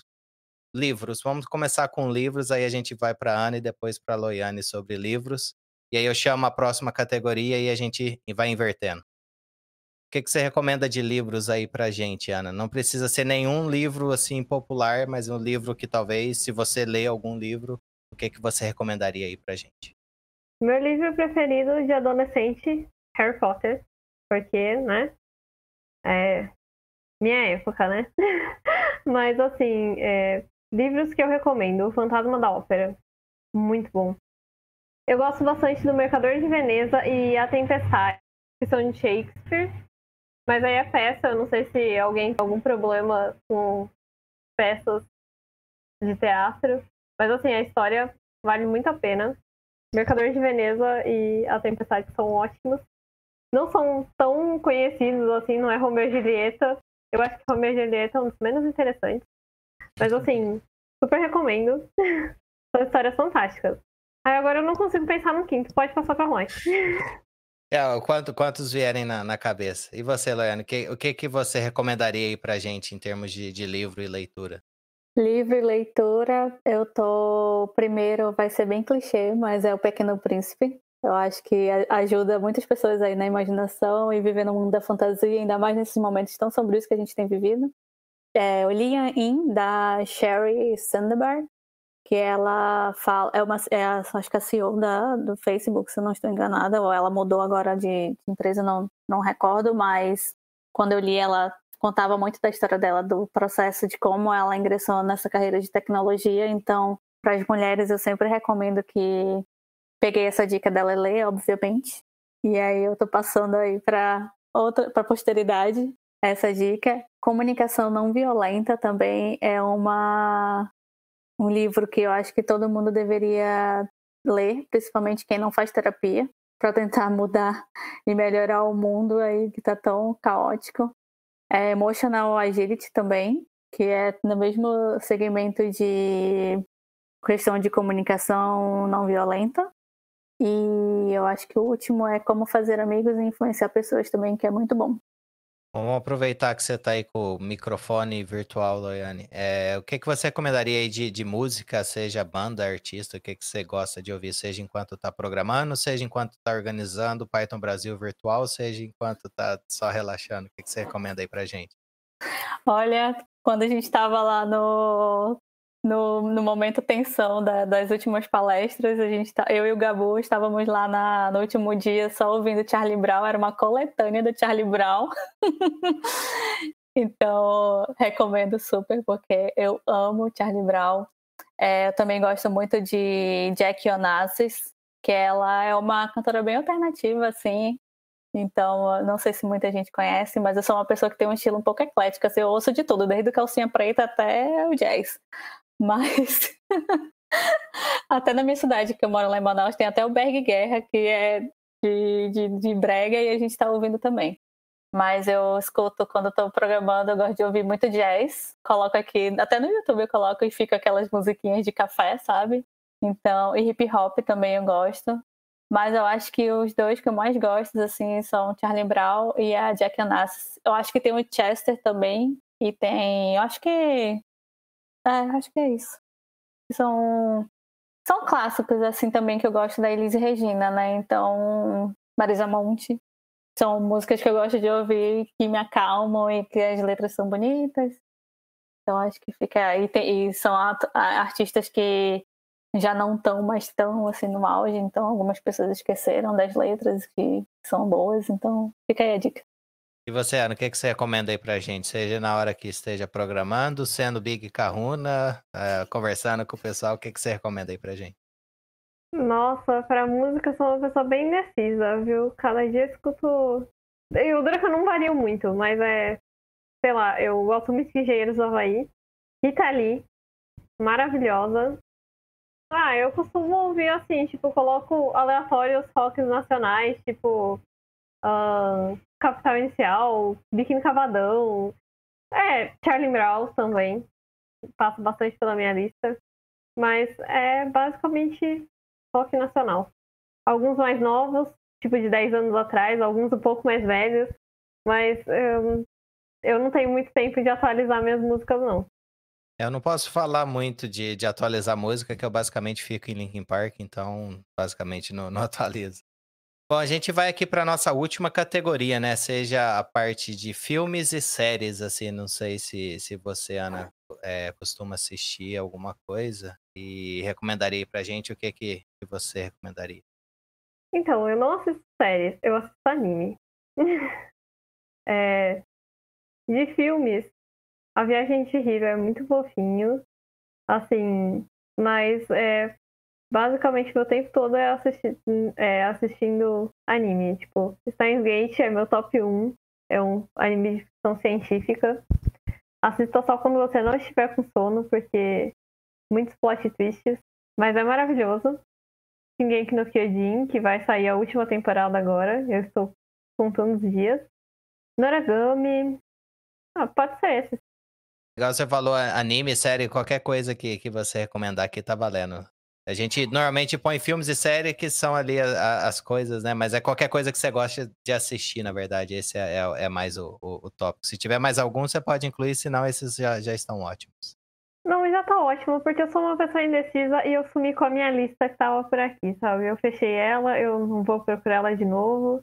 livros. Vamos começar com livros, aí a gente vai para Ana e depois para Loiane sobre livros. E aí eu chamo a próxima categoria e a gente vai invertendo. O que, que você recomenda de livros aí pra gente, Ana? Não precisa ser nenhum livro assim popular, mas um livro que talvez, se você lê algum livro, o que, que você recomendaria aí pra gente? Meu livro preferido de adolescente, Harry Potter, porque, né? É minha época, né? <laughs> mas assim, é, livros que eu recomendo, O Fantasma da Ópera, muito bom. Eu gosto bastante do Mercador de Veneza e A Tempestade, que são de Shakespeare. Mas aí a peça, eu não sei se alguém tem algum problema com peças de teatro. Mas assim, a história vale muito a pena. Mercador de Veneza e A Tempestade são ótimos. Não são tão conhecidos assim, não é Romeu e Julieta. Eu acho que Romeu e Julieta é um dos menos interessantes. Mas assim, super recomendo. <laughs> são histórias fantásticas. Aí agora eu não consigo pensar no quinto. Pode passar pra longe. <laughs> É, quanto, quantos vierem na, na cabeça? E você, Loiane, que, o que, que você recomendaria aí pra gente em termos de, de livro e leitura? Livro e leitura, eu tô. Primeiro, vai ser bem clichê, mas é O Pequeno Príncipe. Eu acho que ajuda muitas pessoas aí na imaginação e viver no mundo da fantasia, ainda mais nesses momentos tão sombrios que a gente tem vivido. É, o Lian In, da Sherry Sandberg que ela fala, é uma, é a, acho que a CEO da, do Facebook, se eu não estou enganada, ou ela mudou agora de, de empresa, não, não recordo, mas quando eu li ela contava muito da história dela, do processo de como ela ingressou nessa carreira de tecnologia, então para as mulheres eu sempre recomendo que peguei essa dica dela e ler, obviamente, e aí eu estou passando aí para outra para posteridade essa dica. Comunicação não violenta também é uma um livro que eu acho que todo mundo deveria ler, principalmente quem não faz terapia, para tentar mudar e melhorar o mundo aí que está tão caótico. É Emotional Agility também, que é no mesmo segmento de questão de comunicação não violenta. E eu acho que o último é Como Fazer Amigos e Influenciar Pessoas também, que é muito bom. Vamos aproveitar que você está aí com o microfone virtual, Loiane. É, o que, que você recomendaria aí de, de música, seja banda, artista, o que, que você gosta de ouvir, seja enquanto está programando, seja enquanto está organizando o Python Brasil virtual, seja enquanto está só relaxando? O que, que você recomenda aí para gente? Olha, quando a gente estava lá no, no, no momento tensão da, das últimas palestras, a gente tá, eu e o Gabu estávamos lá na, no último dia só ouvindo Charlie Brown, era uma coletânea do Charlie Brown. <laughs> então, recomendo super, porque eu amo Charlie Brown. É, eu também gosto muito de Jack Onassis, que ela é uma cantora bem alternativa, assim, Então, não sei se muita gente conhece, mas eu sou uma pessoa que tem um estilo um pouco eclético. Assim, eu ouço de tudo, desde calcinha preta até o jazz. Mas <laughs> até na minha cidade, que eu moro lá em Manaus, tem até o Berg Guerra, que é de, de, de brega e a gente está ouvindo também. Mas eu escuto quando estou programando, eu gosto de ouvir muito jazz. Coloco aqui, até no YouTube eu coloco e fica aquelas musiquinhas de café, sabe? Então, e hip hop também eu gosto. Mas eu acho que os dois que eu mais gosto, assim, são Charlie Brown e a Jack Onassis. Eu acho que tem o Chester também. E tem. Eu acho que. É, acho que é isso. São. São clássicos, assim, também que eu gosto da Elise Regina, né? Então, Marisa Monte. São músicas que eu gosto de ouvir, que me acalmam e que as letras são bonitas. Então, acho que fica aí. E são artistas que já não estão mais tão assim no auge, então algumas pessoas esqueceram das letras que são boas, então fica aí a dica. E você, Ana, o que, que você recomenda aí pra gente? Seja na hora que esteja programando, sendo Big Kahuna, uh, conversando com o pessoal, o que, que você recomenda aí pra gente? Nossa, pra música eu sou uma pessoa bem indecisa, viu? Cada dia eu escuto. Eu eu não vario muito, mas é. Sei lá, eu gosto muito de Engenheiros do Havaí. Rita Lee, maravilhosa. Ah, eu costumo ouvir assim, tipo, coloco aleatórios rocks nacionais, tipo uh, Capital Inicial, Biquíni Cavadão, é, Charlie Brown também, passo bastante pela minha lista, mas é basicamente rock nacional. Alguns mais novos, tipo de 10 anos atrás, alguns um pouco mais velhos, mas um, eu não tenho muito tempo de atualizar minhas músicas, não. Eu não posso falar muito de, de atualizar música, que eu basicamente fico em Linkin Park, então basicamente não, não <laughs> atualizo. Bom, a gente vai aqui para nossa última categoria, né? Seja a parte de filmes e séries, assim. Não sei se, se você, Ana, é, costuma assistir alguma coisa e recomendaria pra gente o que, que você recomendaria. Então, eu não assisto séries, eu assisto anime. <laughs> é, de filmes, a Viagem de Hiro é muito fofinho, assim, mas é, basicamente meu tempo todo é, assisti é assistindo anime. Tipo, Steins Gate é meu top 1, é um anime de ficção científica. Assista só quando você não estiver com sono, porque muitos plot twists, mas é maravilhoso. Shingeki no Kyojin, que vai sair a última temporada agora, eu estou contando os dias. Noragami, ah, pode ser esse. Igual você falou, anime, série, qualquer coisa que, que você recomendar aqui tá valendo. A gente normalmente põe filmes e séries que são ali a, a, as coisas, né? Mas é qualquer coisa que você gosta de assistir, na verdade. Esse é, é, é mais o, o, o, tópico. Se tiver mais algum, você pode incluir, senão esses já, já estão ótimos. Não, já tá ótimo, porque eu sou uma pessoa indecisa e eu sumi com a minha lista que tava por aqui, sabe? Eu fechei ela, eu não vou procurar ela de novo,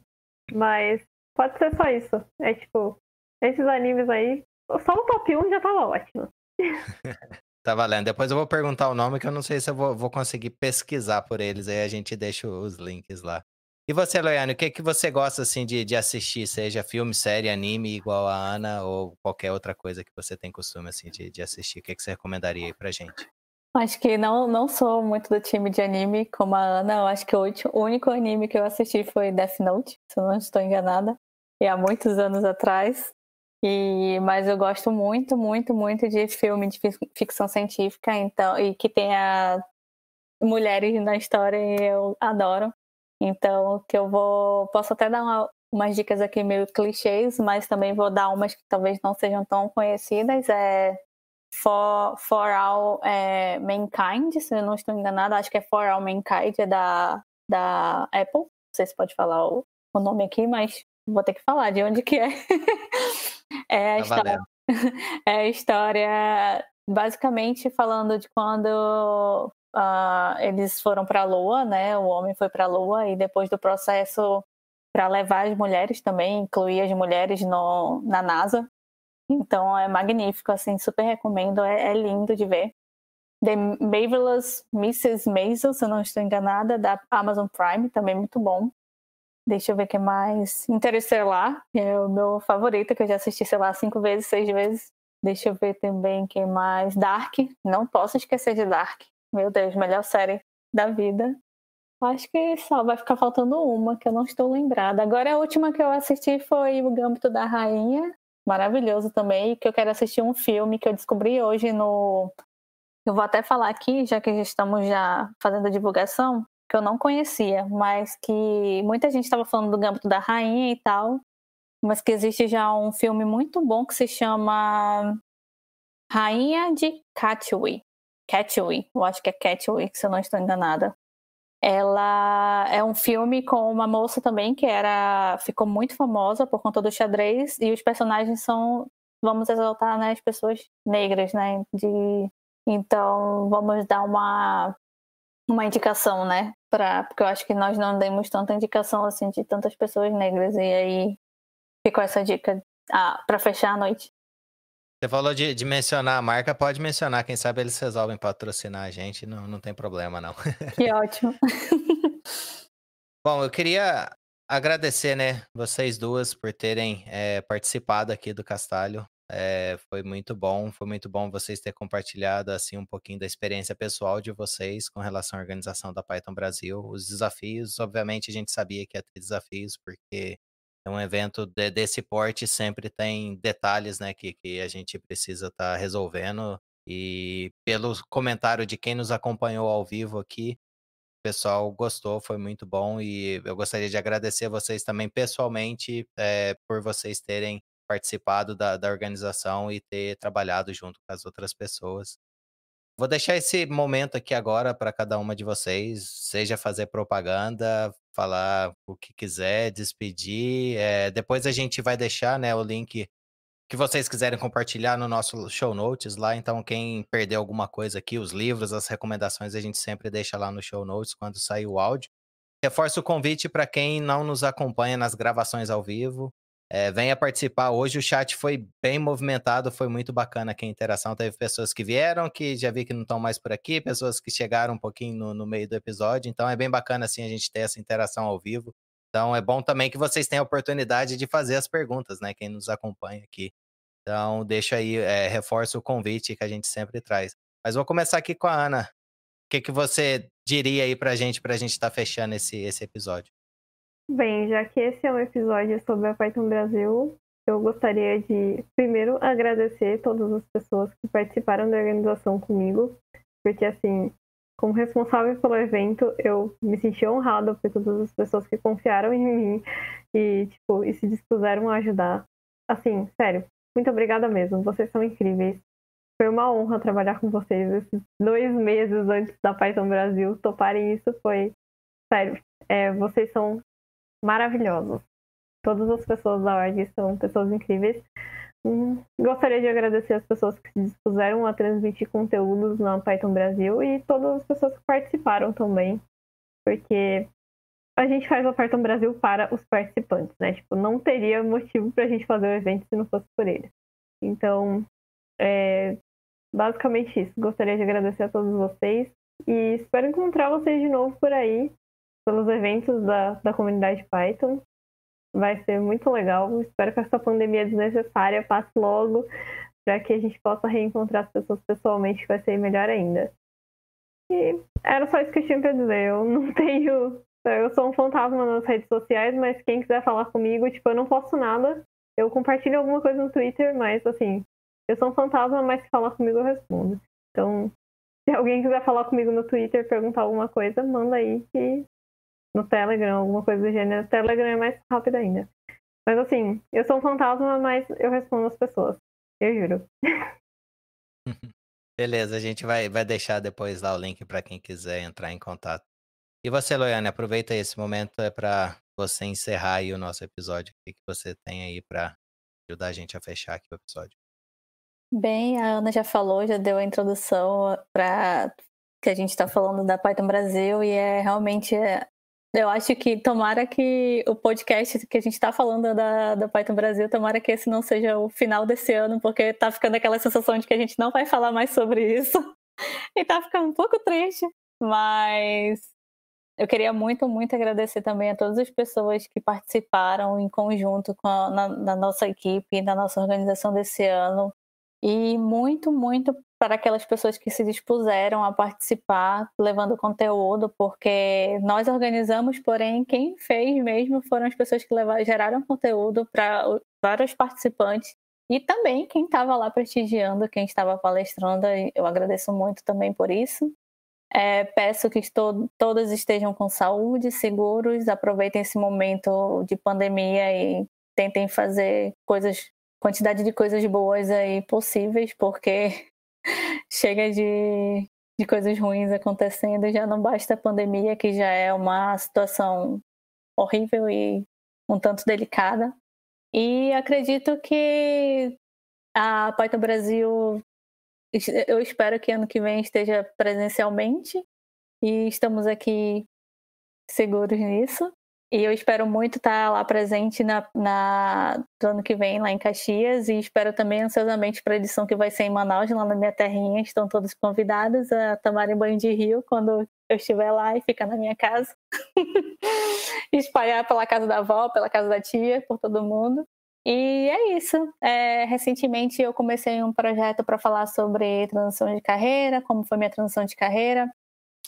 mas pode ser só isso. É tipo, esses animes aí só o top 1 já tava ótimo. <laughs> tá valendo. Depois eu vou perguntar o nome, que eu não sei se eu vou, vou conseguir pesquisar por eles. Aí a gente deixa os links lá. E você, Loiane, o que, que você gosta assim de, de assistir? Seja filme, série, anime, igual a Ana, ou qualquer outra coisa que você tem costume assim, de, de assistir? O que, que você recomendaria aí pra gente? Acho que não, não sou muito do time de anime como a Ana. Eu acho que o, único anime que eu assisti foi Death Note, se eu não estou enganada. E há muitos anos atrás. E, mas eu gosto muito, muito, muito de filme de ficção científica, então, e que tenha mulheres na história e eu adoro. Então, que eu vou. Posso até dar uma, umas dicas aqui meio clichês, mas também vou dar umas que talvez não sejam tão conhecidas. É For, For All é, Mankind, se eu não estou enganada, acho que é For All Mankind, é da, da Apple. Não sei se pode falar o, o nome aqui, mas vou ter que falar de onde que é. <laughs> é, a tá história, <laughs> é a história, basicamente falando de quando uh, eles foram para a Lua, né? O homem foi para a Lua e depois do processo para levar as mulheres também, incluir as mulheres no, na NASA. Então é magnífico, assim, super recomendo, é, é lindo de ver. The Marvelous Mrs. Maisel, se eu não estou enganada, da Amazon Prime, também muito bom. Deixa eu ver o que mais. Interestelar, é o meu favorito, que eu já assisti, sei lá, cinco vezes, seis vezes. Deixa eu ver também o que mais. Dark, não posso esquecer de Dark. Meu Deus, melhor série da vida. Acho que só vai ficar faltando uma, que eu não estou lembrada. Agora a última que eu assisti foi O Gâmbito da Rainha. Maravilhoso também. Que eu quero assistir um filme que eu descobri hoje no. Eu vou até falar aqui, já que estamos já fazendo a divulgação, que eu não conhecia, mas que muita gente estava falando do Gâmbito da Rainha e tal. Mas que existe já um filme muito bom que se chama Rainha de Catwee. Catwee, eu acho que é Catwee, se eu não estou enganada. Ela é um filme com uma moça também que era ficou muito famosa por conta do xadrez e os personagens são, vamos exaltar, né, as pessoas negras, né, de então vamos dar uma uma indicação, né, para porque eu acho que nós não demos tanta indicação assim de tantas pessoas negras e aí ficou essa dica ah, para fechar a noite. Você falou de, de, mencionar a marca, pode mencionar. Quem sabe eles resolvem patrocinar a gente, não, não tem problema, não. <laughs> Que ótimo. <laughs> Bom, eu queria agradecer, né, vocês duas por terem é, participado aqui do Castalho. É, foi muito bom, foi muito bom vocês terem compartilhado assim um pouquinho da experiência pessoal de vocês com relação à organização da Python Brasil. Os desafios, obviamente, a gente sabia que ia ter desafios, porque um evento de, desse porte sempre tem detalhes, né, que, que a gente precisa estar tá resolvendo. E pelo comentário de quem nos acompanhou ao vivo aqui, o pessoal gostou, foi muito bom. E eu gostaria de agradecer a vocês também pessoalmente é, por vocês terem participado da, da organização e ter trabalhado junto com as outras pessoas. Vou deixar esse momento aqui agora para cada uma de vocês, seja fazer propaganda, falar o que quiser, despedir. É, depois a gente vai deixar né, o link que vocês quiserem compartilhar no nosso show notes lá. Então, quem perdeu alguma coisa aqui, os livros, as recomendações, a gente sempre deixa lá no show notes quando sair o áudio. Reforço o convite para quem não nos acompanha nas gravações ao vivo. É, venha participar. Hoje o chat foi bem movimentado, foi muito bacana aqui a interação. Teve pessoas que vieram, que já vi que não estão mais por aqui, pessoas que chegaram um pouquinho no, no, meio do episódio. Então é bem bacana assim a gente ter essa interação ao vivo. Então é bom também que vocês tenham a oportunidade de fazer as perguntas, né? Quem nos acompanha aqui. Então deixa aí, é, reforça o convite que a gente sempre traz. Mas vou começar aqui com a Ana. O que, que você diria aí pra gente, pra gente estar tá fechando esse, esse episódio? Bem, já que esse é um episódio sobre a Python Brasil, eu gostaria de primeiro agradecer todas as pessoas que participaram da organização comigo, porque assim, como responsável pelo evento, eu me senti honrada por todas as pessoas que confiaram em mim e, tipo, e se dispuseram a ajudar. Assim, sério, muito obrigada mesmo, vocês são incríveis. Foi uma honra trabalhar com vocês esses dois meses antes da Python Brasil. Toparem isso foi. Sério, é, vocês são maravilhosos. Todas as pessoas da org são pessoas incríveis. Gostaria de agradecer as pessoas que se dispuseram a transmitir conteúdos na Python Brasil e todas as pessoas que participaram também, porque a gente faz o Python Brasil para os participantes, né? Tipo, não teria motivo para a gente fazer o evento se não fosse por eles. Então, é basicamente isso. Gostaria de agradecer a todos vocês e espero encontrar vocês de novo por aí pelos eventos da, da comunidade Python. Vai ser muito legal. Espero que essa pandemia desnecessária passe logo para que a gente possa reencontrar as pessoas pessoalmente, que vai ser melhor ainda. E era só isso que eu tinha para dizer. Eu não <laughs> tenho. Eu sou um fantasma nas redes sociais, mas quem quiser falar comigo, tipo, eu não posto nada. Eu compartilho alguma coisa no Twitter, mas assim, eu sou um fantasma, mas se falar comigo eu respondo. Então, se alguém quiser falar comigo no Twitter, perguntar alguma coisa, manda aí que no Telegram, alguma coisa do gênero. O Telegram é mais rápido ainda. Mas assim, eu sou um fantasma, mas eu respondo as pessoas. Eu juro. <laughs> Beleza, a gente vai, vai deixar depois lá o link para quem quiser entrar em contato. E você, Loiane, aproveita esse momento é para você encerrar aí o nosso episódio. O que, que você tem aí para ajudar a gente a fechar aqui o episódio? Bem, a Ana já falou, já deu a introdução para que a gente está falando da Python Brasil e é realmente é, eu acho que tomara que o podcast que a gente está falando da, da Python Brasil, tomara que esse não seja o final desse ano, porque tá ficando aquela sensação de que a gente não vai falar mais sobre isso. <laughs> e tá ficando um pouco triste. Mas eu queria muito, muito agradecer também a todas as pessoas que participaram em conjunto com a, na, na nossa equipe, na nossa organização desse ano. E muito, muito para aquelas pessoas que se dispuseram a participar, levando conteúdo, porque nós organizamos, porém, quem fez mesmo foram as pessoas que levaram, geraram conteúdo para vários participantes e também quem estava lá prestigiando, quem estava palestrando. Eu agradeço muito também por isso. É, peço que estou, estejam com saúde, seguros, aproveitem esse momento de pandemia e tentem fazer coisas, quantidade de coisas boas aí possíveis, porque <laughs> chega de, de coisas ruins acontecendo, já não basta a pandemia, que já é uma situação horrível e um tanto delicada. E acredito que a Python Brasil, eu espero que ano que vem esteja presencialmente e estamos aqui seguros nisso. E eu espero muito estar lá presente na, na, do ano que vem, lá em Caxias, e espero também ansiosamente para a edição que vai ser em Manaus, lá na minha terrinha. Estão todos convidados a tomarem banho de rio quando eu estiver lá e ficar na minha casa. <laughs> Espalhar pela casa da avó, pela casa da tia, por todo mundo. E é isso. É, recentemente eu comecei um projeto para falar sobre transição de carreira, como foi minha transição de carreira.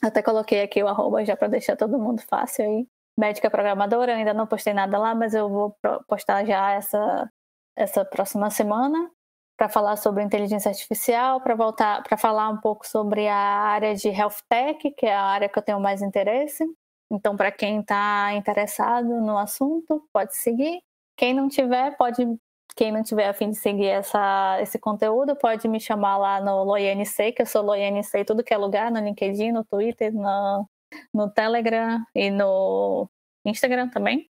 Até coloquei aqui o arroba já para deixar todo mundo fácil aí médica programadora, ainda não postei nada lá, mas eu vou postar já essa, essa próxima semana para falar sobre inteligência artificial, para voltar para falar um pouco sobre a área de health tech, que é a área que eu tenho mais interesse. Então, para quem está interessado no assunto, pode seguir. Quem não tiver, pode quem não tiver a fim de seguir essa, esse conteúdo, pode me chamar lá no LoiNC, que eu sou LoiNC em tudo que é lugar, no LinkedIn, no Twitter, no, no Telegram e no Instagram também.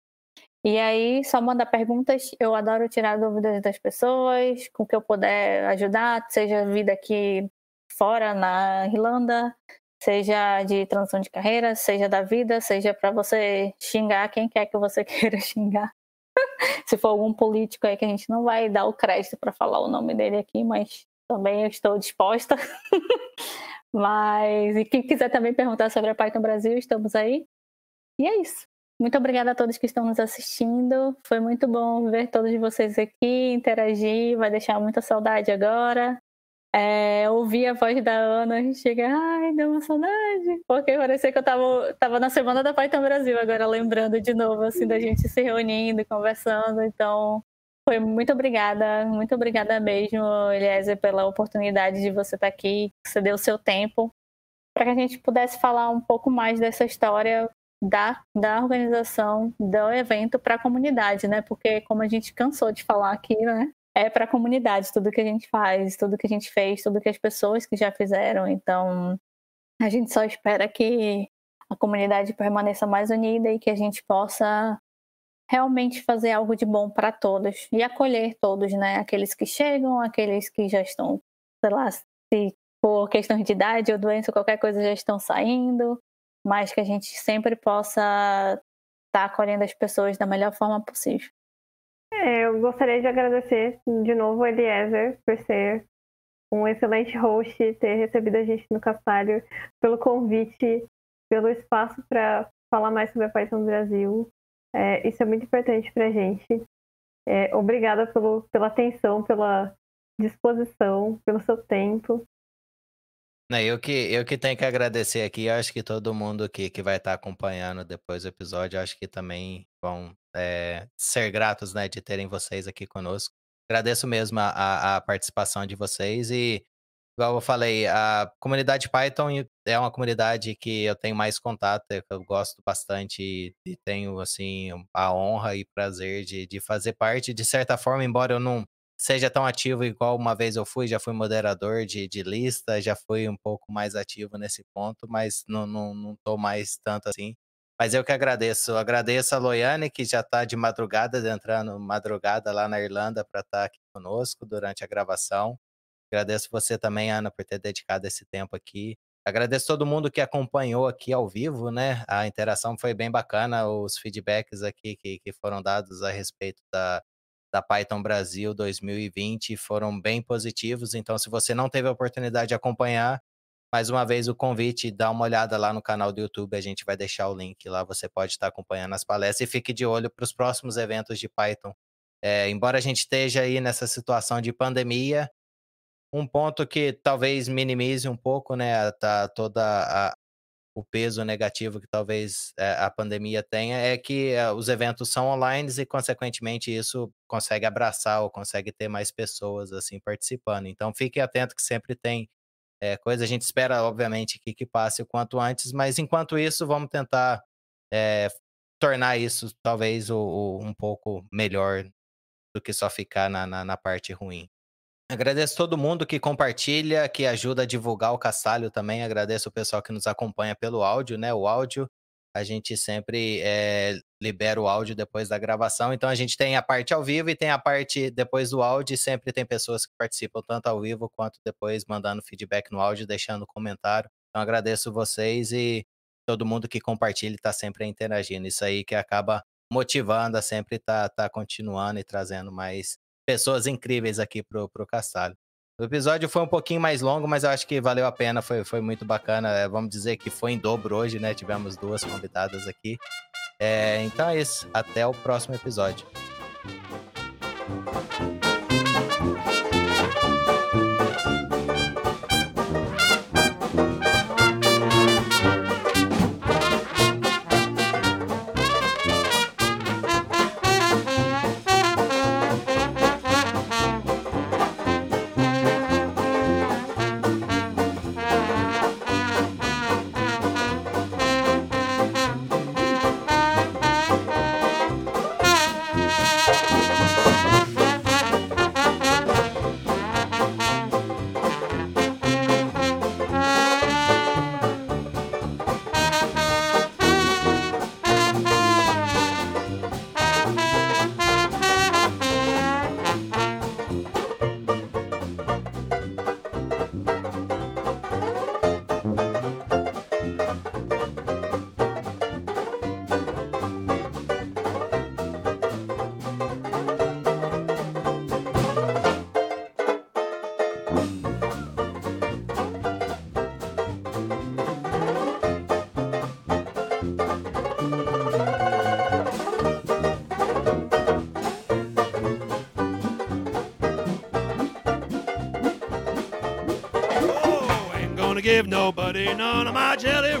E aí, só mandar perguntas. Eu adoro tirar dúvidas das pessoas, com o que eu puder ajudar, seja vida aqui fora, na Irlanda, seja de transição de carreira, seja da vida, seja para você xingar quem quer que você <laughs> queira xingar. Se for algum político aí que a gente não vai dar o crédito para falar o nome dele aqui, mas também estou disposta. <laughs> Mas, e quem quiser também perguntar sobre a Python Brasil, estamos aí. E é isso. Muito obrigada a todos que estão nos assistindo. Foi muito bom ver todos vocês aqui, interagir, vai deixar muita saudade agora. É, ouvir a voz da Ana e chega, ai, deu uma saudade. Porque parecia que eu tava, tava na semana da Python Brasil, agora lembrando de novo, assim, da gente se reunindo, conversando. Então, foi muito obrigada, muito obrigada mesmo, Eliezer, pela oportunidade de você estar aqui, que você deu o seu tempo, para que a gente pudesse falar um pouco mais dessa história da, da organização do evento para a comunidade, né? Porque como a gente cansou de falar aqui, né? É para a comunidade tudo que a gente faz, tudo que a gente fez, tudo que as pessoas que já fizeram. Então, a gente só espera que a comunidade permaneça mais unida e que a gente possa realmente fazer algo de bom para todos e acolher todos, né? Aqueles que chegam, aqueles que já estão, sei lá, se por questão de idade ou doença, qualquer coisa já estão saindo, mas que a gente sempre possa estar tá acolhendo as pessoas da melhor forma possível. É, eu gostaria de agradecer de novo a Eliezer por ser um excelente host, ter recebido a gente no Castalho, pelo convite, pelo espaço para falar mais sobre a Python Brasil. É, isso é muito importante para a gente. É, obrigada pelo, pela atenção, pela disposição, pelo seu tempo. Eu que, eu que tenho que agradecer aqui, acho que todo mundo que, que vai estar acompanhando depois do episódio, acho que também vão é, ser gratos né, de terem vocês aqui conosco. Agradeço mesmo a, a participação de vocês e igual eu falei, a comunidade Python é uma comunidade que eu tenho mais contato, que eu gosto bastante e tenho, assim, a honra e prazer de, de fazer parte, de certa forma, embora eu não seja tão ativo igual uma vez eu fui, já fui moderador de, de lista, já fui um pouco mais ativo nesse ponto, mas não, não, não tô mais tanto assim. Mas eu que agradeço. Agradeço a Loiane, que já está de madrugada, entrando madrugada lá na Irlanda para estar tá aqui conosco durante a gravação. Agradeço você também, Ana, por ter dedicado esse tempo aqui. Agradeço todo mundo que acompanhou aqui ao vivo, né? A interação foi bem bacana, os feedbacks aqui que, que foram dados a respeito da, da Python Brasil 2020 foram bem positivos. Então, se você não teve a oportunidade de acompanhar, mais uma vez o convite, dá uma olhada lá no canal do YouTube, a gente vai deixar o link lá, você pode estar acompanhando as palestras e fique de olho para os próximos eventos de Python. É, embora a gente esteja aí nessa situação de pandemia, um ponto que talvez minimize um pouco, né, tá, toda a, o peso negativo que talvez é, a pandemia tenha é que é, os eventos são online e consequentemente isso consegue abraçar ou consegue ter mais pessoas assim participando. Então fique atento que sempre tem é, coisa. A gente espera obviamente que, que passe o quanto antes, mas enquanto isso vamos tentar é, tornar isso talvez o, o, um pouco melhor do que só ficar na, na, na parte ruim. Agradeço todo mundo que compartilha, que ajuda a divulgar o Castalho também. Agradeço o pessoal que nos acompanha pelo áudio, né? O áudio, a gente sempre é, libera o áudio depois da gravação. Então a gente tem a parte ao vivo e tem a parte depois do áudio. E sempre tem pessoas que participam tanto ao vivo quanto depois mandando feedback no áudio, deixando comentário. Então agradeço vocês e todo mundo que compartilha está sempre interagindo. Isso aí que acaba motivando a sempre estar tá, tá continuando e trazendo mais pessoas incríveis aqui pro, pro Castalho. O episódio foi um pouquinho mais longo, mas eu acho que valeu a pena, foi, foi muito bacana. É, vamos dizer que foi em dobro hoje, né? Tivemos duas convidadas aqui. É, então é isso. Até o próximo episódio. Nobody none of my jelly roll. jelly